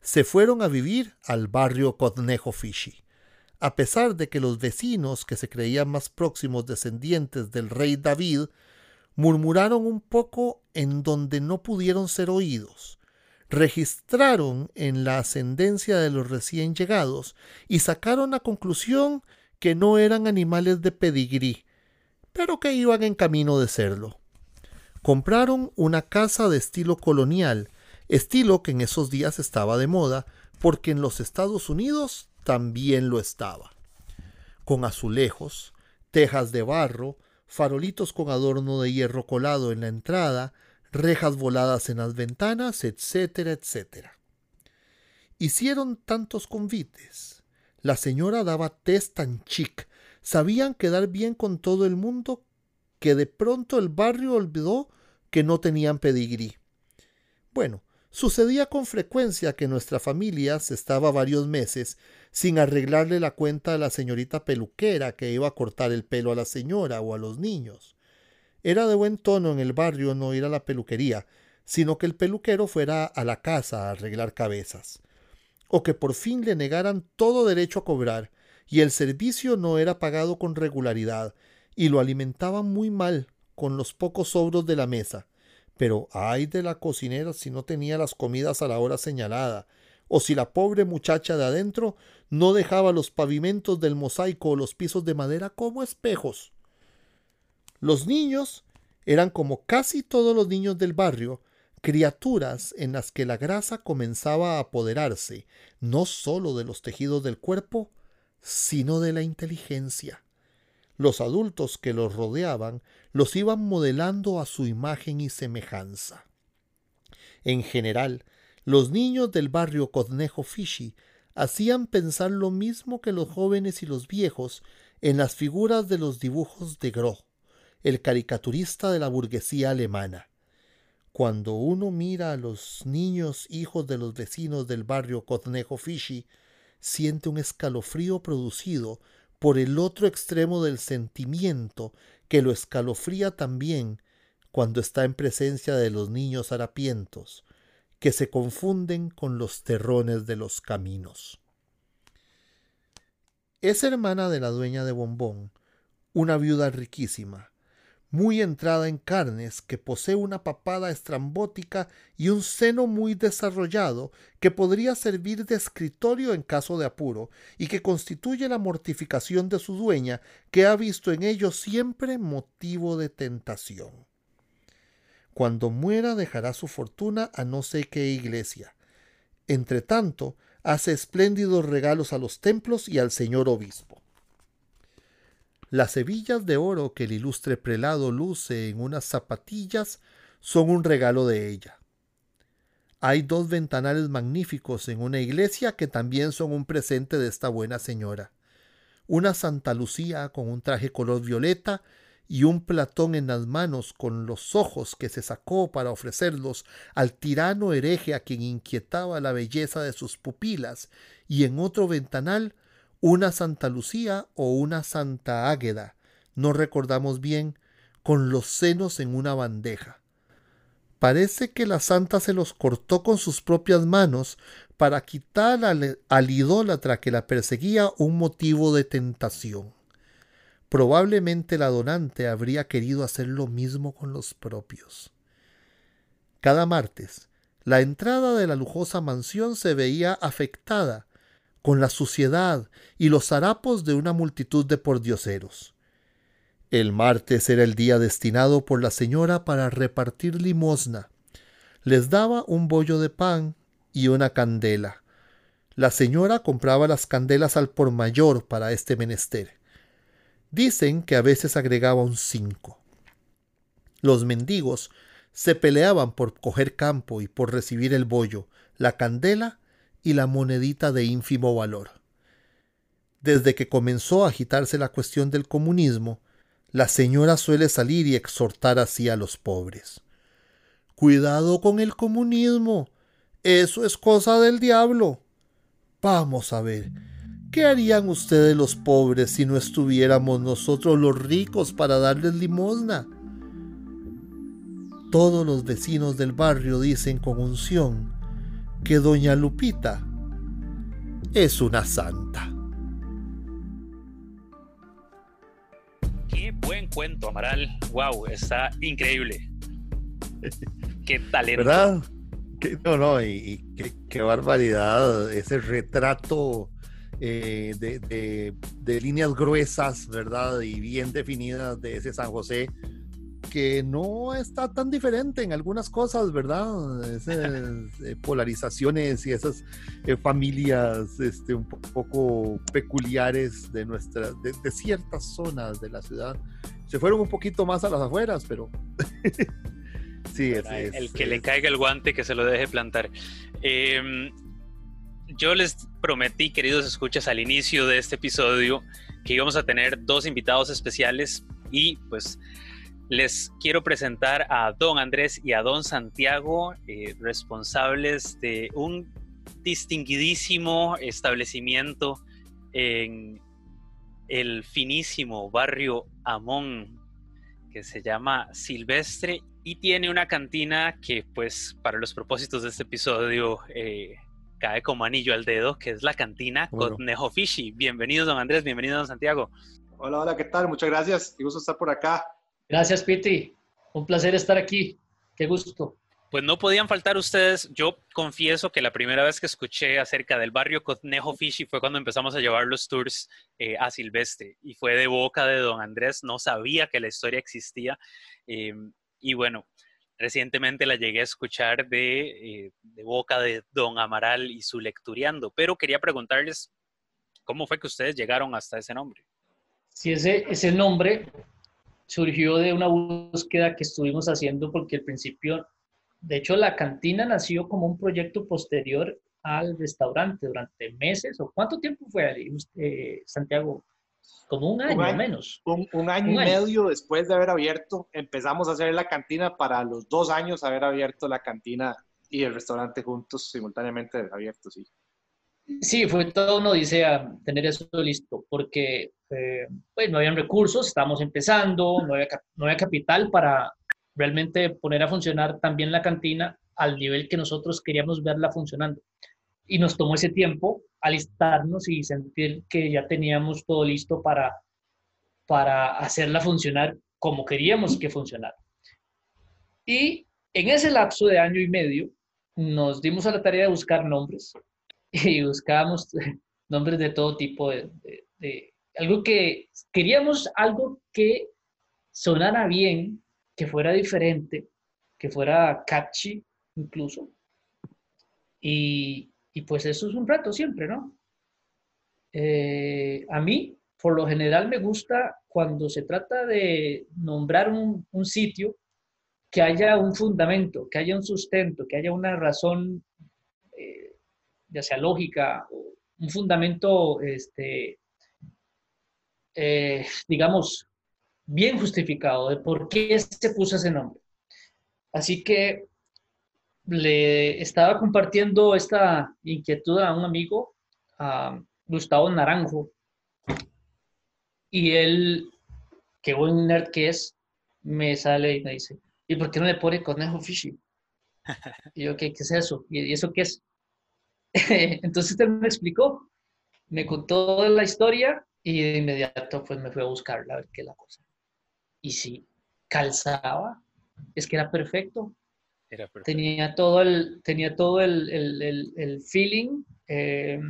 Se fueron a vivir al barrio Codnejo Fishi. A pesar de que los vecinos, que se creían más próximos descendientes del rey David, murmuraron un poco en donde no pudieron ser oídos, registraron en la ascendencia de los recién llegados y sacaron la conclusión que no eran animales de pedigrí, pero que iban en camino de serlo. Compraron una casa de estilo colonial, estilo que en esos días estaba de moda, porque en los Estados Unidos también lo estaba. Con azulejos, tejas de barro, farolitos con adorno de hierro colado en la entrada, rejas voladas en las ventanas, etcétera, etcétera. Hicieron tantos convites. La señora daba test tan chic, sabían quedar bien con todo el mundo, que de pronto el barrio olvidó que no tenían pedigrí. Bueno, sucedía con frecuencia que nuestra familia se estaba varios meses sin arreglarle la cuenta a la señorita peluquera que iba a cortar el pelo a la señora o a los niños. Era de buen tono en el barrio no ir a la peluquería, sino que el peluquero fuera a la casa a arreglar cabezas, o que por fin le negaran todo derecho a cobrar, y el servicio no era pagado con regularidad, y lo alimentaban muy mal con los pocos sobros de la mesa. Pero ay de la cocinera si no tenía las comidas a la hora señalada, o si la pobre muchacha de adentro no dejaba los pavimentos del mosaico o los pisos de madera como espejos. Los niños eran como casi todos los niños del barrio, criaturas en las que la grasa comenzaba a apoderarse no sólo de los tejidos del cuerpo, sino de la inteligencia. Los adultos que los rodeaban los iban modelando a su imagen y semejanza. En general, los niños del barrio Codnejo Fishi hacían pensar lo mismo que los jóvenes y los viejos en las figuras de los dibujos de Gros el caricaturista de la burguesía alemana. Cuando uno mira a los niños hijos de los vecinos del barrio Cotnejo Fishi, siente un escalofrío producido por el otro extremo del sentimiento que lo escalofría también cuando está en presencia de los niños harapientos, que se confunden con los terrones de los caminos. Es hermana de la dueña de Bombón, una viuda riquísima, muy entrada en carnes, que posee una papada estrambótica y un seno muy desarrollado, que podría servir de escritorio en caso de apuro, y que constituye la mortificación de su dueña, que ha visto en ello siempre motivo de tentación. Cuando muera dejará su fortuna a no sé qué iglesia. Entre tanto, hace espléndidos regalos a los templos y al señor obispo. Las hebillas de oro que el ilustre prelado luce en unas zapatillas son un regalo de ella. Hay dos ventanales magníficos en una iglesia que también son un presente de esta buena señora. Una Santa Lucía con un traje color violeta y un Platón en las manos con los ojos que se sacó para ofrecerlos al tirano hereje a quien inquietaba la belleza de sus pupilas, y en otro ventanal una Santa Lucía o una Santa Águeda, no recordamos bien, con los senos en una bandeja. Parece que la santa se los cortó con sus propias manos para quitar al, al idólatra que la perseguía un motivo de tentación. Probablemente la donante habría querido hacer lo mismo con los propios. Cada martes, la entrada de la lujosa mansión se veía afectada con la suciedad y los harapos de una multitud de pordioseros. El martes era el día destinado por la señora para repartir limosna. Les daba un bollo de pan y una candela. La señora compraba las candelas al por mayor para este menester. Dicen que a veces agregaba un cinco. Los mendigos se peleaban por coger campo y por recibir el bollo, la candela y la monedita de ínfimo valor. Desde que comenzó a agitarse la cuestión del comunismo, la señora suele salir y exhortar así a los pobres. Cuidado con el comunismo. Eso es cosa del diablo. Vamos a ver, ¿qué harían ustedes los pobres si no estuviéramos nosotros los ricos para darles limosna? Todos los vecinos del barrio dicen con unción que doña Lupita es una santa. Qué buen cuento, Amaral. Wow, está increíble. Qué talento. ¿Verdad? no, no, y, qué, barbaridad ese retrato eh, de, de, líneas gruesas, ¿verdad? Y bien definidas de ese San José que no está tan diferente en algunas cosas, ¿verdad? Esas eh, polarizaciones y esas eh, familias este, un poco peculiares de, nuestra, de, ciertas zonas de la ciudad. Se fueron un poquito más a las afueras, pero... sí, es, El que le caiga el guante, que se lo deje plantar. Em, yo les prometí, queridos escuchas, al inicio de este episodio que íbamos a tener dos invitados especiales y pues les quiero presentar a don Andrés y a don Santiago, eh, responsables de un distinguidísimo establecimiento en el finísimo barrio Amón, que se llama Silvestre y tiene una cantina que pues para los propósitos de este episodio eh, cae como anillo al dedo, que es la cantina Conejo Fishy. Bienvenidos don Andrés, bienvenido don Santiago. Hola, hola, ¿qué tal? Muchas gracias. Qué gusto estar por acá. Gracias, Piti. Un placer estar aquí. Qué gusto. Pues no podían faltar ustedes. Yo confieso que la primera vez que escuché acerca del barrio Conejo Fishy fue cuando empezamos a llevar los tours eh, a Silvestre y fue de boca de don Andrés. No sabía que la historia existía. Em, y bueno, recientemente la llegué a escuchar de, eh, de boca de don Amaral y su lecturiando. Pero quería preguntarles cómo fue que ustedes llegaron hasta ese nombre. Sí, ese, ese nombre surgió de una búsqueda que estuvimos haciendo porque al principio, de hecho, la cantina nació como un proyecto posterior al restaurante durante meses, o cuánto tiempo fue, eh, Santiago? Como un año, o menos. Un, año y medio después de haber abierto, empezamos a hacer la cantina para los dos años haber abierto la cantina y el restaurante juntos simultáneamente abiertos, sí. Sí, fue todo una odisea tener eso listo, porque eh, pues no habían recursos, estábamos empezando, no había, no había capital para realmente poner a funcionar también la cantina al nivel que nosotros queríamos verla funcionando. Y nos tomó ese tiempo alistarnos y sentir que ya teníamos todo listo para, para hacerla funcionar como queríamos que funcionara. Y en ese lapso de año y medio nos dimos a la tarea de buscar nombres y buscábamos nombres de todo tipo de, algo que queríamos algo que sonara bien, que fuera diferente, que fuera catchy incluso. Y, pues eso es un reto siempre, ¿no? Eh, a mí, por lo general, me gusta cuando se trata de nombrar un, un sitio que haya un fundamento, que haya un sustento, que haya una razón ya sea lógica, un fundamento, este, eh, digamos, bien justificado de por qué se puso ese nombre. Así que le estaba compartiendo esta inquietud a un amigo, a Gustavo Naranjo, y él, qué buen nerd que es, me sale y me dice, ¿y por qué no le pone conejo fishy? Y yo, ¿qué, qué es eso? ¿Y eso qué es? Entonces él me explicó, me contó la historia y de inmediato pues me fui a buscarla a ver qué es la cosa. Y sí, calzaba, es que era perfecto. Era perfecto. Tenía todo el, tenía todo el, el, el, feeling, eh,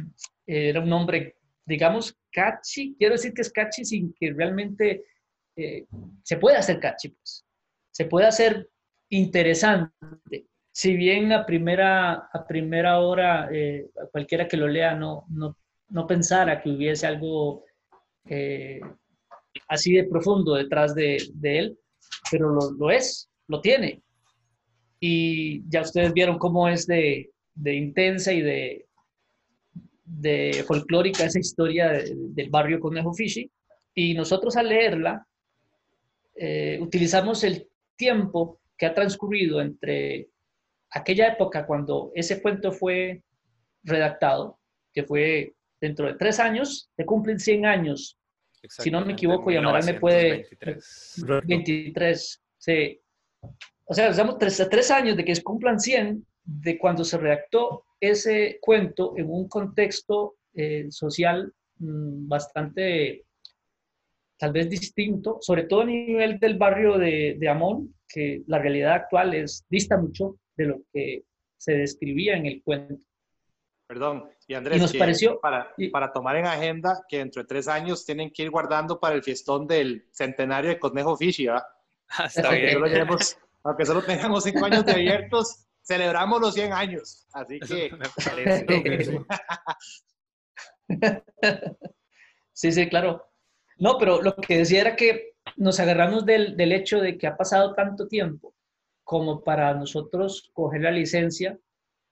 era un nombre, digamos, catchy, quiero decir que es catchy sin que realmente eh, se puede hacer catchy, pues. Se puede hacer interesante. Si bien a primera, a primera hora, eh, cualquiera que lo lea no, no, no pensara que hubiese algo eh, así de profundo detrás de, de él, pero lo, lo, es, lo tiene. Y ya ustedes vieron cómo es de, de intensa y de, de folclórica esa historia del barrio Conejo Fishy. Y nosotros al leerla, eh, utilizamos el tiempo que ha transcurrido entre aquella época cuando ese cuento fue redactado, que fue dentro de tres años, se cumplen 100 años. Si no me equivoco, y Amaral me puede... 23. sí. O sea, estamos tres, tres años de que se cumplan 100 de cuando se redactó ese cuento en un contexto eh, social mmm, bastante tal vez distinto, sobre todo a nivel del barrio de, de, Amón, que la realidad actual es dista mucho de lo que se describía en el cuento. Perdón, y Andrés, y nos pareció, para, y, para tomar en agenda que dentro de tres años tienen que ir guardando para el fiestón del centenario de Conejo Fishy, ¿verdad? Está bien. Solo llevemos, aunque solo tengamos cinco años de abiertos, celebramos los 100 años. Así que... sí, sí, claro. No, pero lo que decía era que nos agarramos del, del, hecho de que ha pasado tanto tiempo como para nosotros coger la licencia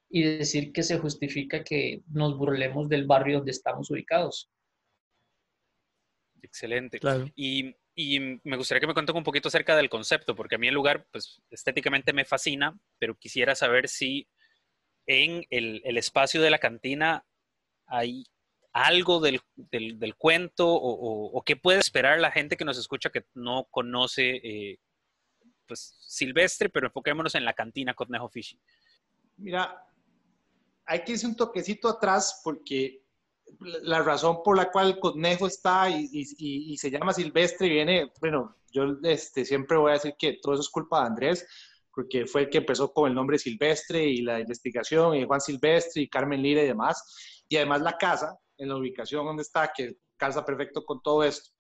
y decir que se justifica que nos burlemos del barrio donde estamos ubicados. Excelente. Claro. Y, y, me gustaría que me cuenten un poquito acerca del concepto, porque a mí el lugar, pues estéticamente me fascina, pero quisiera saber si en el, el espacio de la cantina hay algo del, del, del cuento o, o, o, qué puede esperar la gente que nos escucha que no conoce eh, pues Silvestre, pero enfoquémonos en la cantina Conejo Fishy. Mira, hay que irse un toquecito atrás porque la razón por la cual conejo está y, se llama Silvestre viene, bueno, yo este, siempre voy a decir que todo eso es culpa de Andrés, porque fue el que empezó con el nombre Silvestre y la investigación, y Juan Silvestre y Carmen Lira y demás, y además la casa, en la ubicación donde está, que calza perfecto con todo esto.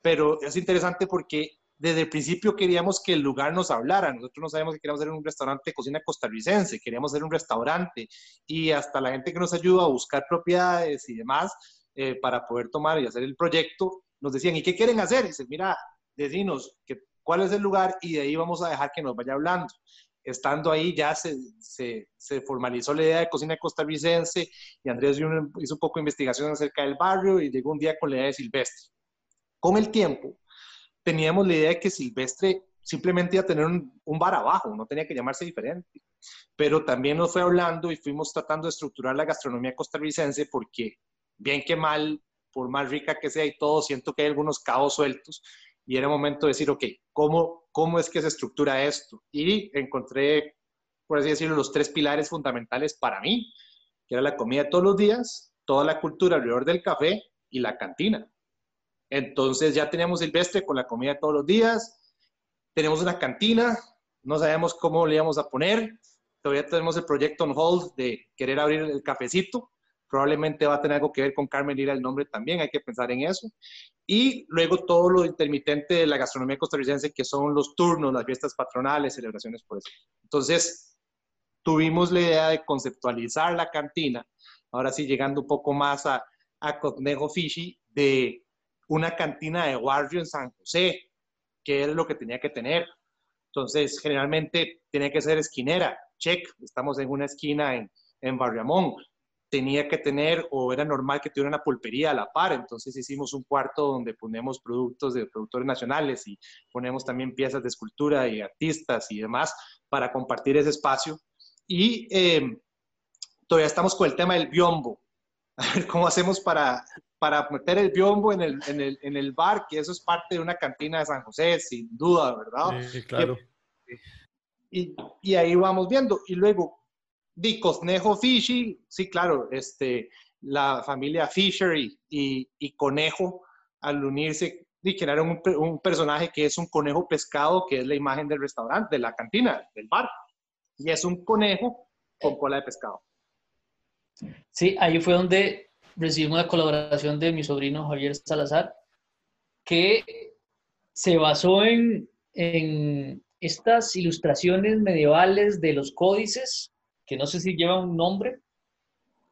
Pero es interesante porque desde el principio queríamos que el lugar nos hablara. Nosotros no sabíamos que queríamos hacer un restaurante de cocina costarricense, queríamos hacer un restaurante y hasta la gente que nos ayuda a buscar propiedades y demás eh, para poder tomar y hacer el proyecto, nos decían, ¿y qué quieren hacer? Y dice, mira, decinos que, cuál es el lugar y de ahí vamos a dejar que nos vaya hablando. Estando ahí ya se, se, se formalizó la idea de cocina costarricense y Andrés hizo un poco de investigación acerca del barrio y llegó un día con la idea de Silvestre. Con el tiempo, teníamos la idea de que Silvestre simplemente iba a tener un, un, bar abajo, no tenía que llamarse diferente. Pero también nos fue hablando y fuimos tratando de estructurar la gastronomía costarricense porque, bien que mal, por más rica que sea y todo, siento que hay algunos cabos sueltos y era momento de decir, ok, ¿cómo, cómo es que se estructura esto? Y encontré, por así decirlo, los tres pilares fundamentales para mí, que era la comida todos los días, toda la cultura alrededor del café y la cantina. Entonces ya teníamos Silvestre con la comida todos los días, tenemos una cantina, no sabemos cómo le íbamos a poner, todavía tenemos el proyecto on hold de querer abrir el cafecito, probablemente va a tener algo que ver con Carmen Lira el nombre también, hay que pensar en eso. Y luego todo lo intermitente de la gastronomía costarricense, que son los turnos, las fiestas patronales, celebraciones por eso. Entonces, tuvimos la idea de conceptualizar la cantina, ahora sí llegando un poco más a, a Conejo Fishy, de una cantina de barrio en San José, que era lo que tenía que tener. Entonces, generalmente tenía que ser esquinera, check, estamos en una esquina en, en Barriamón. Tenía que tener, o era normal que tuviera una pulpería a la par, entonces hicimos un cuarto donde ponemos productos de productores nacionales y ponemos también piezas de escultura y artistas y demás para compartir ese espacio. Y eh, todavía estamos con el tema del biombo. A ver cómo hacemos para para meter el biombo en el, en, el, en el bar, que eso es parte de una cantina de San José, sin duda, ¿verdad? Sí, claro. Y, y ahí vamos viendo. Y luego, di Cosnejo Fishy, sí, claro, este, la familia Fisher y, y, y Conejo, al unirse, y crearon un, un, personaje que es un conejo pescado, que es la imagen del restaurante, de la cantina, del bar. Y es un conejo con cola de pescado. Sí, ahí fue donde recibimos la colaboración de mi sobrino Javier Salazar, que se basó en, en estas ilustraciones medievales de los códices, que no sé si llevan un nombre,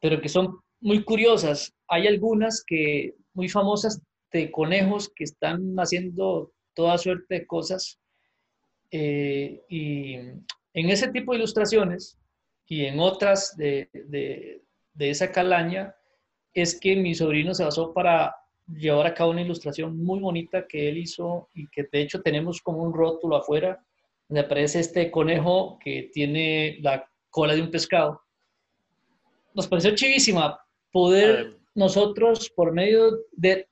pero que son muy curiosas. Hay algunas que muy famosas de conejos que están haciendo toda suerte de cosas. Eh, y en ese tipo de ilustraciones y en otras de, de, de esa calaña, es que mi sobrino se basó para llevar a cabo una ilustración muy bonita que él hizo y que de hecho tenemos como un rótulo afuera donde aparece este conejo que tiene la cola de un pescado. Nos pareció chivísima poder nosotros por medio de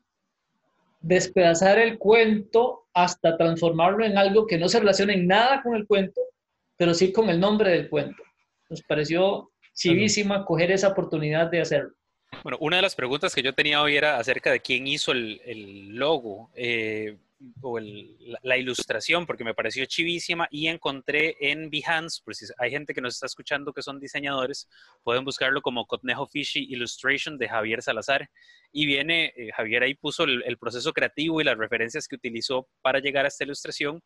despedazar el cuento hasta transformarlo en algo que no se relacione en nada con el cuento, pero sí con el nombre del cuento. Nos pareció chivísima coger esa oportunidad de hacerlo. Bueno, una de las preguntas que yo tenía hoy era acerca de quién hizo el, el logo eh, o el, la, la, ilustración, porque me pareció chivísima y encontré en Behance, por si hay gente que nos está escuchando que son diseñadores, pueden buscarlo como Cotnejo Fishy Illustration de Javier Salazar. Y viene, eh, Javier ahí puso el, el proceso creativo y las referencias que utilizó para llegar a esta ilustración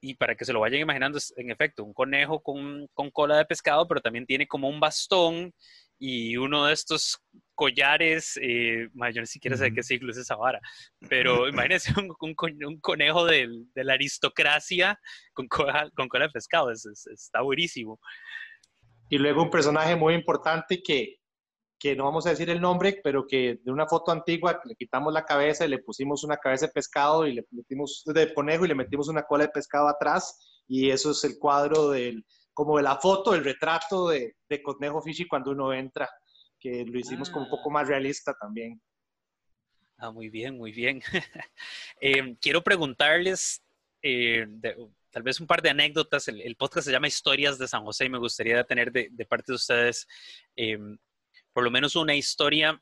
y para que se lo vayan imaginando, es en efecto un conejo con, con, cola de pescado, pero también tiene como un bastón y uno de estos collares, eh, yo ni siquiera sé de qué siglo es esa vara, pero imagínense un, un, un conejo de, de, la aristocracia con cola, con cola de pescado, es, es, está buenísimo. Y luego un personaje muy importante que, que no vamos a decir el nombre, pero que de una foto antigua le quitamos la cabeza y le pusimos una cabeza de pescado y le metimos de conejo y le metimos una cola de pescado atrás y eso es el cuadro del como de la foto, el retrato de, de Conejo Fishy cuando uno entra, que lo hicimos ah. como un poco más realista también. Ah, muy bien, muy bien. eh, quiero preguntarles eh, de, tal vez un par de anécdotas. El, el, podcast se llama Historias de San José y me gustaría tener de, de parte de ustedes eh, por lo menos una historia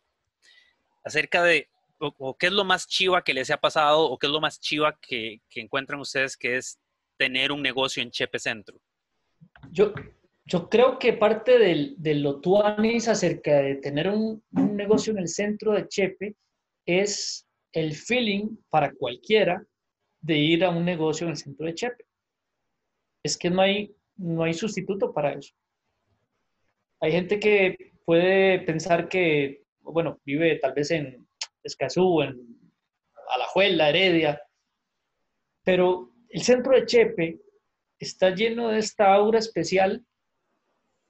acerca de o, o, qué es lo más chiva que les ha pasado o qué es lo más chiva que, que encuentran ustedes que es tener un negocio en Chepe Centro. Yo, yo creo que parte del, de lo tuanis acerca de tener un, un, negocio en el centro de Chepe es el feeling para cualquiera de ir a un negocio en el centro de Chepe. Es que no hay, no hay sustituto para eso. Hay gente que puede pensar que, bueno, vive tal vez en Escazú, en Alajuela, Heredia, pero el centro de Chepe está lleno de esta aura especial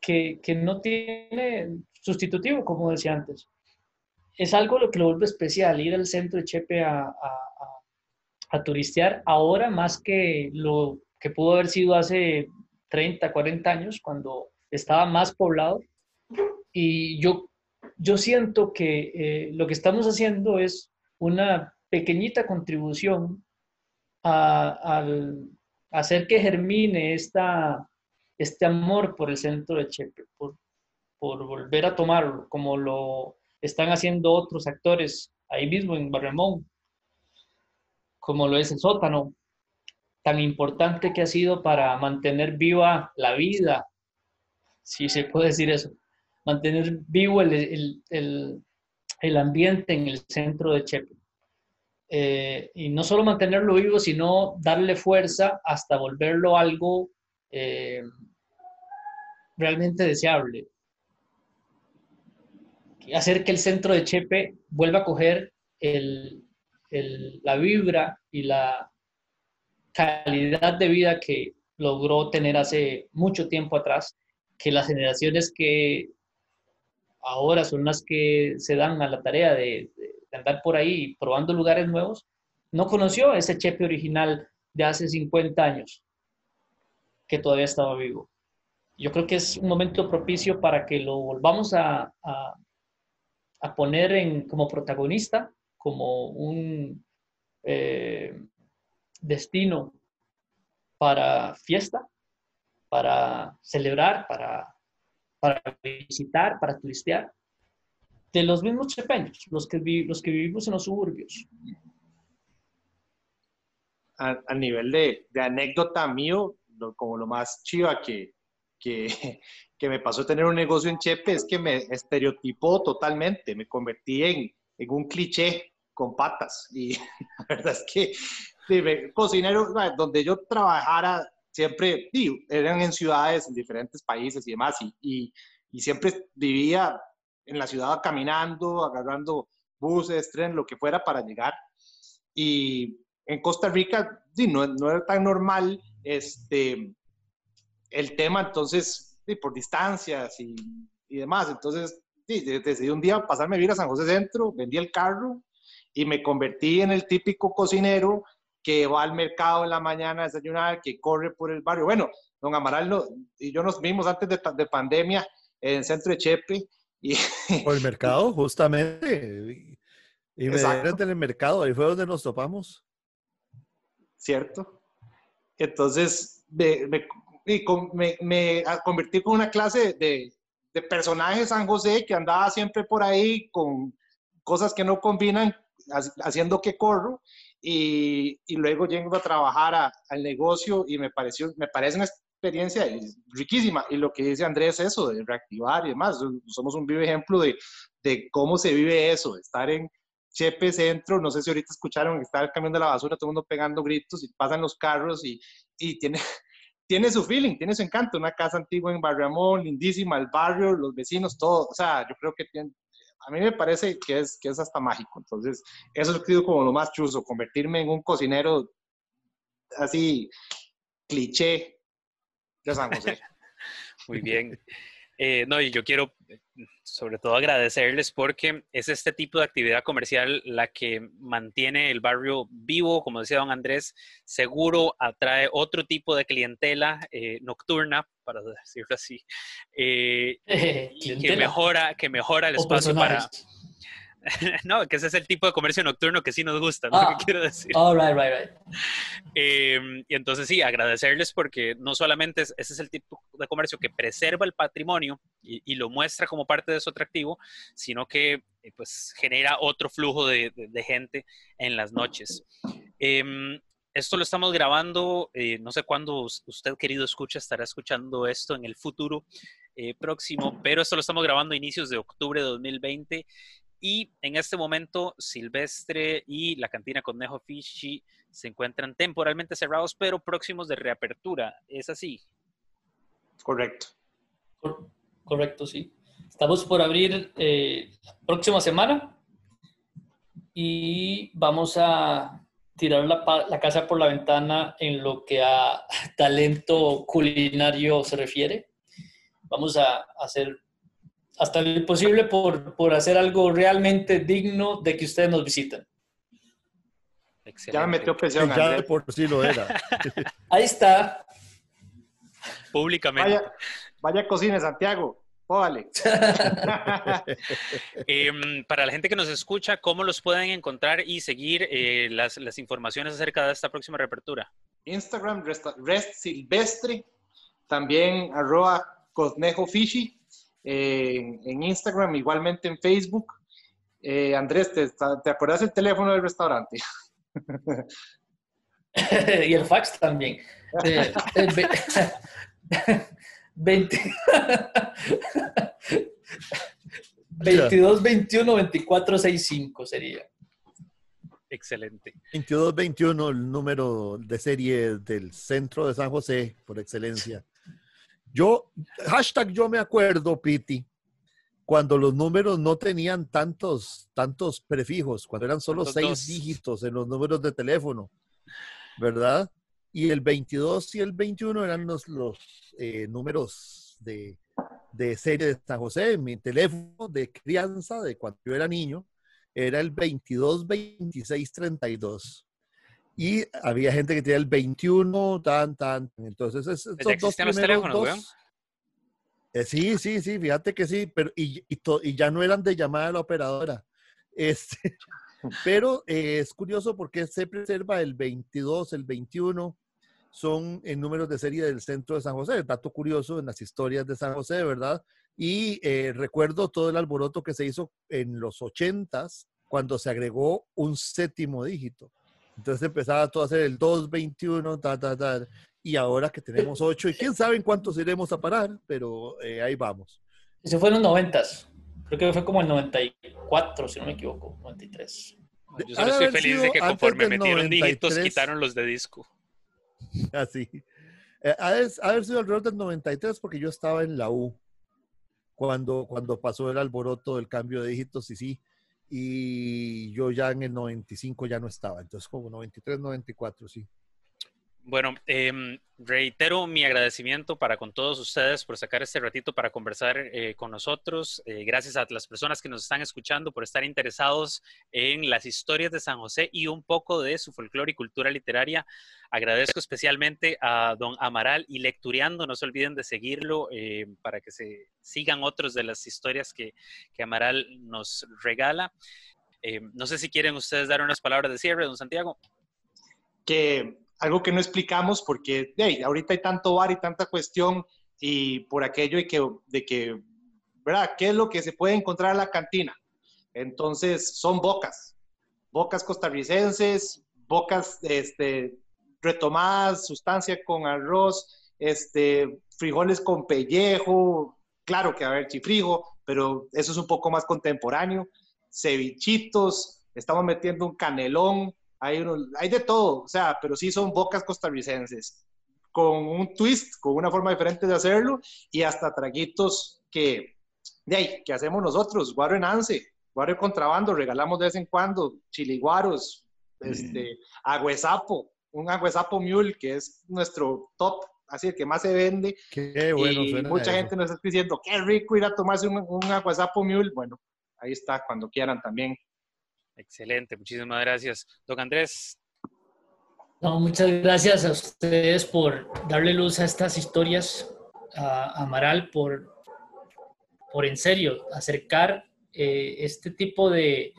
que, que, no tiene sustitutivo, como decía antes. Es algo lo que lo vuelve especial, ir al centro de Chepe a, a, a, turistear ahora más que lo que pudo haber sido hace 30, 40 años, cuando estaba más poblado. Y yo, yo siento que eh, lo que estamos haciendo es una pequeñita contribución a, hacer que germine esta, este amor por el centro de Chepe, por, por volver a tomarlo, como lo están haciendo otros actores ahí mismo en Barremón, como lo es el sótano, tan importante que ha sido para mantener viva la vida, si se puede decir eso, mantener vivo el, el, el, ambiente en el centro de Chepe. Eh, y no solo mantenerlo vivo, sino darle fuerza hasta volverlo algo eh, realmente deseable. Hacer que el centro de Chepe vuelva a coger el, el, la vibra y la calidad de vida que logró tener hace mucho tiempo atrás, que las generaciones que ahora son las que se dan a la tarea de, andar por ahí probando lugares nuevos, no conoció ese Chepe original de hace 50 años, que todavía estaba vivo. Yo creo que es un momento propicio para que lo volvamos a poner en, como protagonista, como un eh, destino para fiesta, para celebrar, para, para visitar, para turistear de los mismos chepeños, los que, vi, los que vivimos en los suburbios. A, a nivel de, de, anécdota mío, lo, como lo más chiva que, que, que, me pasó tener un negocio en Chepe es que me estereotipó totalmente, me convertí en, en un cliché con patas y la verdad es que dime, cocinero, donde yo trabajara, siempre, digo, eran en ciudades, en diferentes países y demás, y, y, siempre vivía en la ciudad caminando, agarrando buses, tren, lo que fuera para llegar. Y en Costa Rica, no, no era tan normal este, el tema, entonces, por distancias y, y demás. Entonces, decidí un día pasarme a vivir a San José Centro, vendí el carro y me convertí en el típico cocinero que va al mercado en la mañana a desayunar, que corre por el barrio. Bueno, don Amaral y yo nos vimos antes de, de, pandemia en el centro de Chepe. Y... Por el mercado, justamente. Y me en el mercado, ahí fue donde nos topamos. ¿Cierto? Entonces, me, me, me, convertí con una clase de, de personaje San José que andaba siempre por ahí con cosas que no combinan, haciendo que corro y, y luego llego a trabajar al negocio y me pareció, me parece una experiencia riquísima. Y lo que dice Andrés, eso de reactivar y demás, somos un vivo ejemplo de, de cómo se vive eso, de estar en Chepe Centro, no sé si ahorita escucharon, está el camión de la basura, todo el mundo pegando gritos y pasan los carros y, y tiene, tiene su feeling, tiene su encanto, una casa antigua en Barriamón, lindísima, el barrio, los vecinos, todo, o sea, yo creo que tiene, a mí me parece que es, que es hasta mágico, entonces eso es sido como lo más chuzo, convertirme en un cocinero así cliché de San José. Muy bien. Eh, no, y yo quiero sobre todo agradecerles porque es este tipo de actividad comercial la que mantiene el barrio vivo, como decía don Andrés, seguro, atrae otro tipo de clientela eh, nocturna, para decirlo así, eh, y que mejora, que mejora el espacio para no, que ese es el tipo de comercio nocturno que sí nos gusta, ¿no? Ah, quiero decir. Oh, right, right, right. Em, y entonces sí, agradecerles porque no solamente ese es el tipo de comercio que preserva el patrimonio y, lo muestra como parte de su atractivo, sino que eh, pues genera otro flujo de, gente en las noches. Em, esto lo estamos grabando, eh, no sé cuándo usted, querido escucha, estará escuchando esto en el futuro eh, próximo, pero esto lo estamos grabando a inicios de octubre de 2020 y en este momento, Silvestre y la cantina Conejo Fishy se encuentran temporalmente cerrados, pero próximos de reapertura. ¿Es así? Correcto. correcto, sí. Estamos por abrir eh, próxima semana y vamos a tirar la, la, casa por la ventana en lo que a talento culinario se refiere. Vamos a hacer hasta lo imposible por, por hacer algo realmente digno de que ustedes nos visiten. Ya me metió presión. Ya por sí lo era. Ahí está. Públicamente. Vaya, vaya cocina, Santiago. Póvale. Em, para la gente que nos escucha, ¿cómo los pueden encontrar y seguir eh, las, las, informaciones acerca de esta próxima reapertura? Instagram, Rest, Silvestre, también arroba Conejo Fishy en Instagram, igualmente en Facebook. Eh, Andrés, ¿te, ¿te acuerdas el teléfono del restaurante? y el fax también. 20, 22 21 24 65 sería. Excelente. 22 21, el número de serie del centro de San José, por excelencia. Yo, hashtag yo me acuerdo, Piti, cuando los números no tenían tantos, tantos prefijos, cuando eran solo seis dígitos en los números de teléfono, ¿verdad? Y el 22 y el 21 eran los, los eh, números de, de serie de San José. Mi teléfono de crianza, de cuando yo era niño, era el 22 26 32 y había gente que tenía el 21, tan, tan. Entonces, esos dos primeros teléfonos, eh, sí, sí, sí, fíjate que sí, pero y, y, y, ya no eran de llamada a la operadora. Este, pero eh, es curioso porque se preserva el 22, el 21, son en números de serie del centro de San José. Dato curioso en las historias de San José, ¿verdad? Y eh, recuerdo todo el alboroto que se hizo en los 80s cuando se agregó un séptimo dígito. Entonces empezaba todo a hacer el 221, ta, ta, ta. Y ahora que tenemos 8, y quién sabe en cuántos iremos a parar, pero eh, ahí vamos. Eso fue en los 90. Creo que fue como el 94, si no me equivoco, 93. Yo solo estoy feliz de que conforme metieron dígitos, quitaron los de disco. Así. Eh, ha, haber sido alrededor del 93 porque yo estaba en la U cuando, cuando pasó el alboroto del cambio de dígitos y sí, y yo ya en el 95 ya no estaba, entonces como 93, 94, sí. Bueno, em, reitero mi agradecimiento para con todos ustedes por sacar este ratito para conversar eh, con nosotros. Eh, gracias a las personas que nos están escuchando por estar interesados en las historias de San José y un poco de su folclore y cultura literaria. Agradezco especialmente a don Amaral y Lectureando. No se olviden de seguirlo eh, para que se sigan otros de las historias que, que Amaral nos regala. no sé si quieren ustedes dar unas palabras de cierre, don Santiago. Que algo que no explicamos porque hey, ahorita hay tanto bar y tanta cuestión y por aquello y que, de que, ¿verdad? ¿Qué es lo que se puede encontrar en la cantina? Entonces, son bocas, bocas costarricenses, bocas este, retomadas, sustancia con arroz, este, frijoles con pellejo, claro que va a haber chifrijo, pero eso es un poco más contemporáneo, cevichitos, estamos metiendo un canelón, hay, hay de todo, o sea, pero sí son bocas costarricenses, con un twist, con una forma diferente de hacerlo y hasta traguitos que, de ahí, que hacemos nosotros, guaro en ance, guaro de contrabando, regalamos de vez en cuando, chiliguaros, este, agüesapo, un agüesapo mule que es nuestro top, así el que más se vende. Qué bueno, y mucha gente nos está diciendo, qué rico ir a tomarse un, un agüesapo mule. Bueno, ahí está, cuando quieran también. Excelente, muchísimas gracias. Don Andrés. No, muchas gracias a ustedes por darle luz a estas historias, a Amaral, por, por en serio acercar eh, este tipo de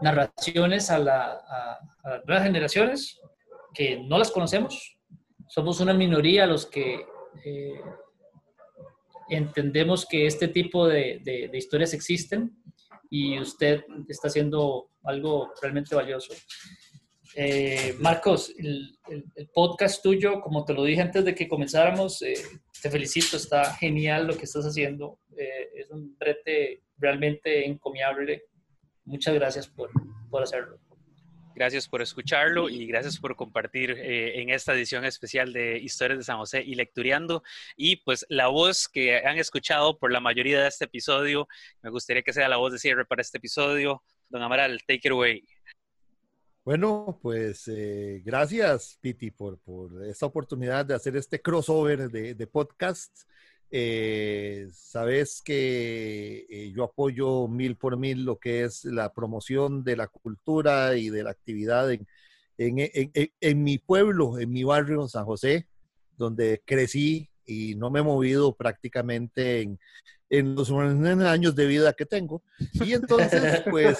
narraciones a, las nuevas generaciones que no las conocemos. Somos una minoría los que eh, entendemos que este tipo de historias existen y usted está haciendo algo realmente valioso. Eh, Marcos, el, podcast tuyo, como te lo dije antes de que comenzáramos, eh, te felicito, está genial lo que estás haciendo. Eh, es un brete realmente encomiable. Muchas gracias por, por hacerlo. Gracias por escucharlo y gracias por compartir en esta edición especial de Historias de San José y Lectureando. Y pues la voz que han escuchado por la mayoría de este episodio, me gustaría que sea la voz de cierre para este episodio. Don Amaral, take it away. Bueno, pues eh, gracias, Piti, por, por, esta oportunidad de hacer este crossover de, podcast. Eh, sabes que eh, yo apoyo mil por mil lo que es la promoción de la cultura y de la actividad en, en mi pueblo, en mi barrio, en San José, donde crecí y no me he movido prácticamente en, en los años de vida que tengo. Y entonces, pues,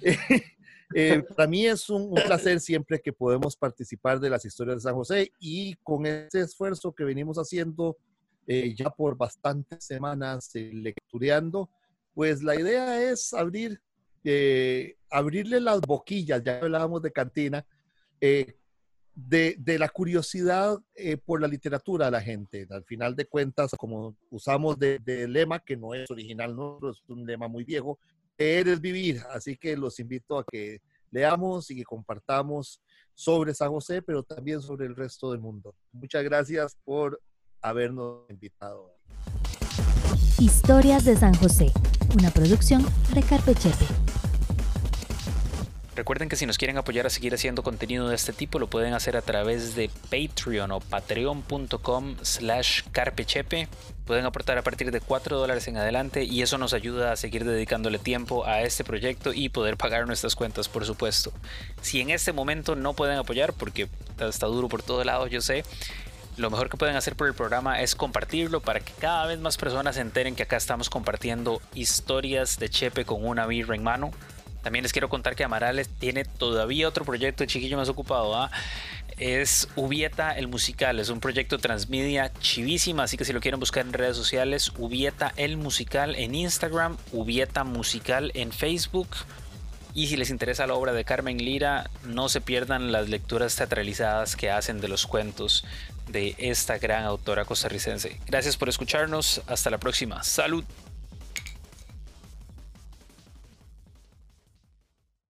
eh, para mí es un, placer siempre que podemos participar de las historias de San José y con ese esfuerzo que venimos haciendo eh, ya por bastantes semanas lectureando, pues la idea es abrir, abrirle las boquillas, ya hablábamos de cantina, de, la curiosidad eh, por la literatura a la gente. Al final de cuentas, como usamos de, lema, que no es original, no es un lema muy viejo, eres vivir. Así que los invito a que leamos y que compartamos sobre San José, pero también sobre el resto del mundo. Muchas gracias por habernos invitado. Historias de San José, una producción de Carpechepe. Recuerden que si nos quieren apoyar a seguir haciendo contenido de este tipo, lo pueden hacer a través de Patreon o patreon.com slash carpechepe. Pueden aportar a partir de 4 dólares en adelante y eso nos ayuda a seguir dedicándole tiempo a este proyecto y poder pagar nuestras cuentas, por supuesto. Si en este momento no pueden apoyar, porque está duro por todo lado, yo sé, lo mejor que pueden hacer por el programa es compartirlo para que cada vez más personas se enteren que acá estamos compartiendo historias de Chepe con una birra en mano. También les quiero contar que Amarales tiene todavía otro proyecto chiquillo más ocupado. ¿ah? Es Ubieta el Musical, es un proyecto transmedia chivísima, así que si lo quieren buscar en redes sociales, Ubieta el Musical en Instagram, Ubieta Musical en Facebook. Y si les interesa la obra de Carmen Lira, no se pierdan las lecturas teatralizadas que hacen de los cuentos de esta gran autora costarricense. Gracias por escucharnos, hasta la próxima. Salud.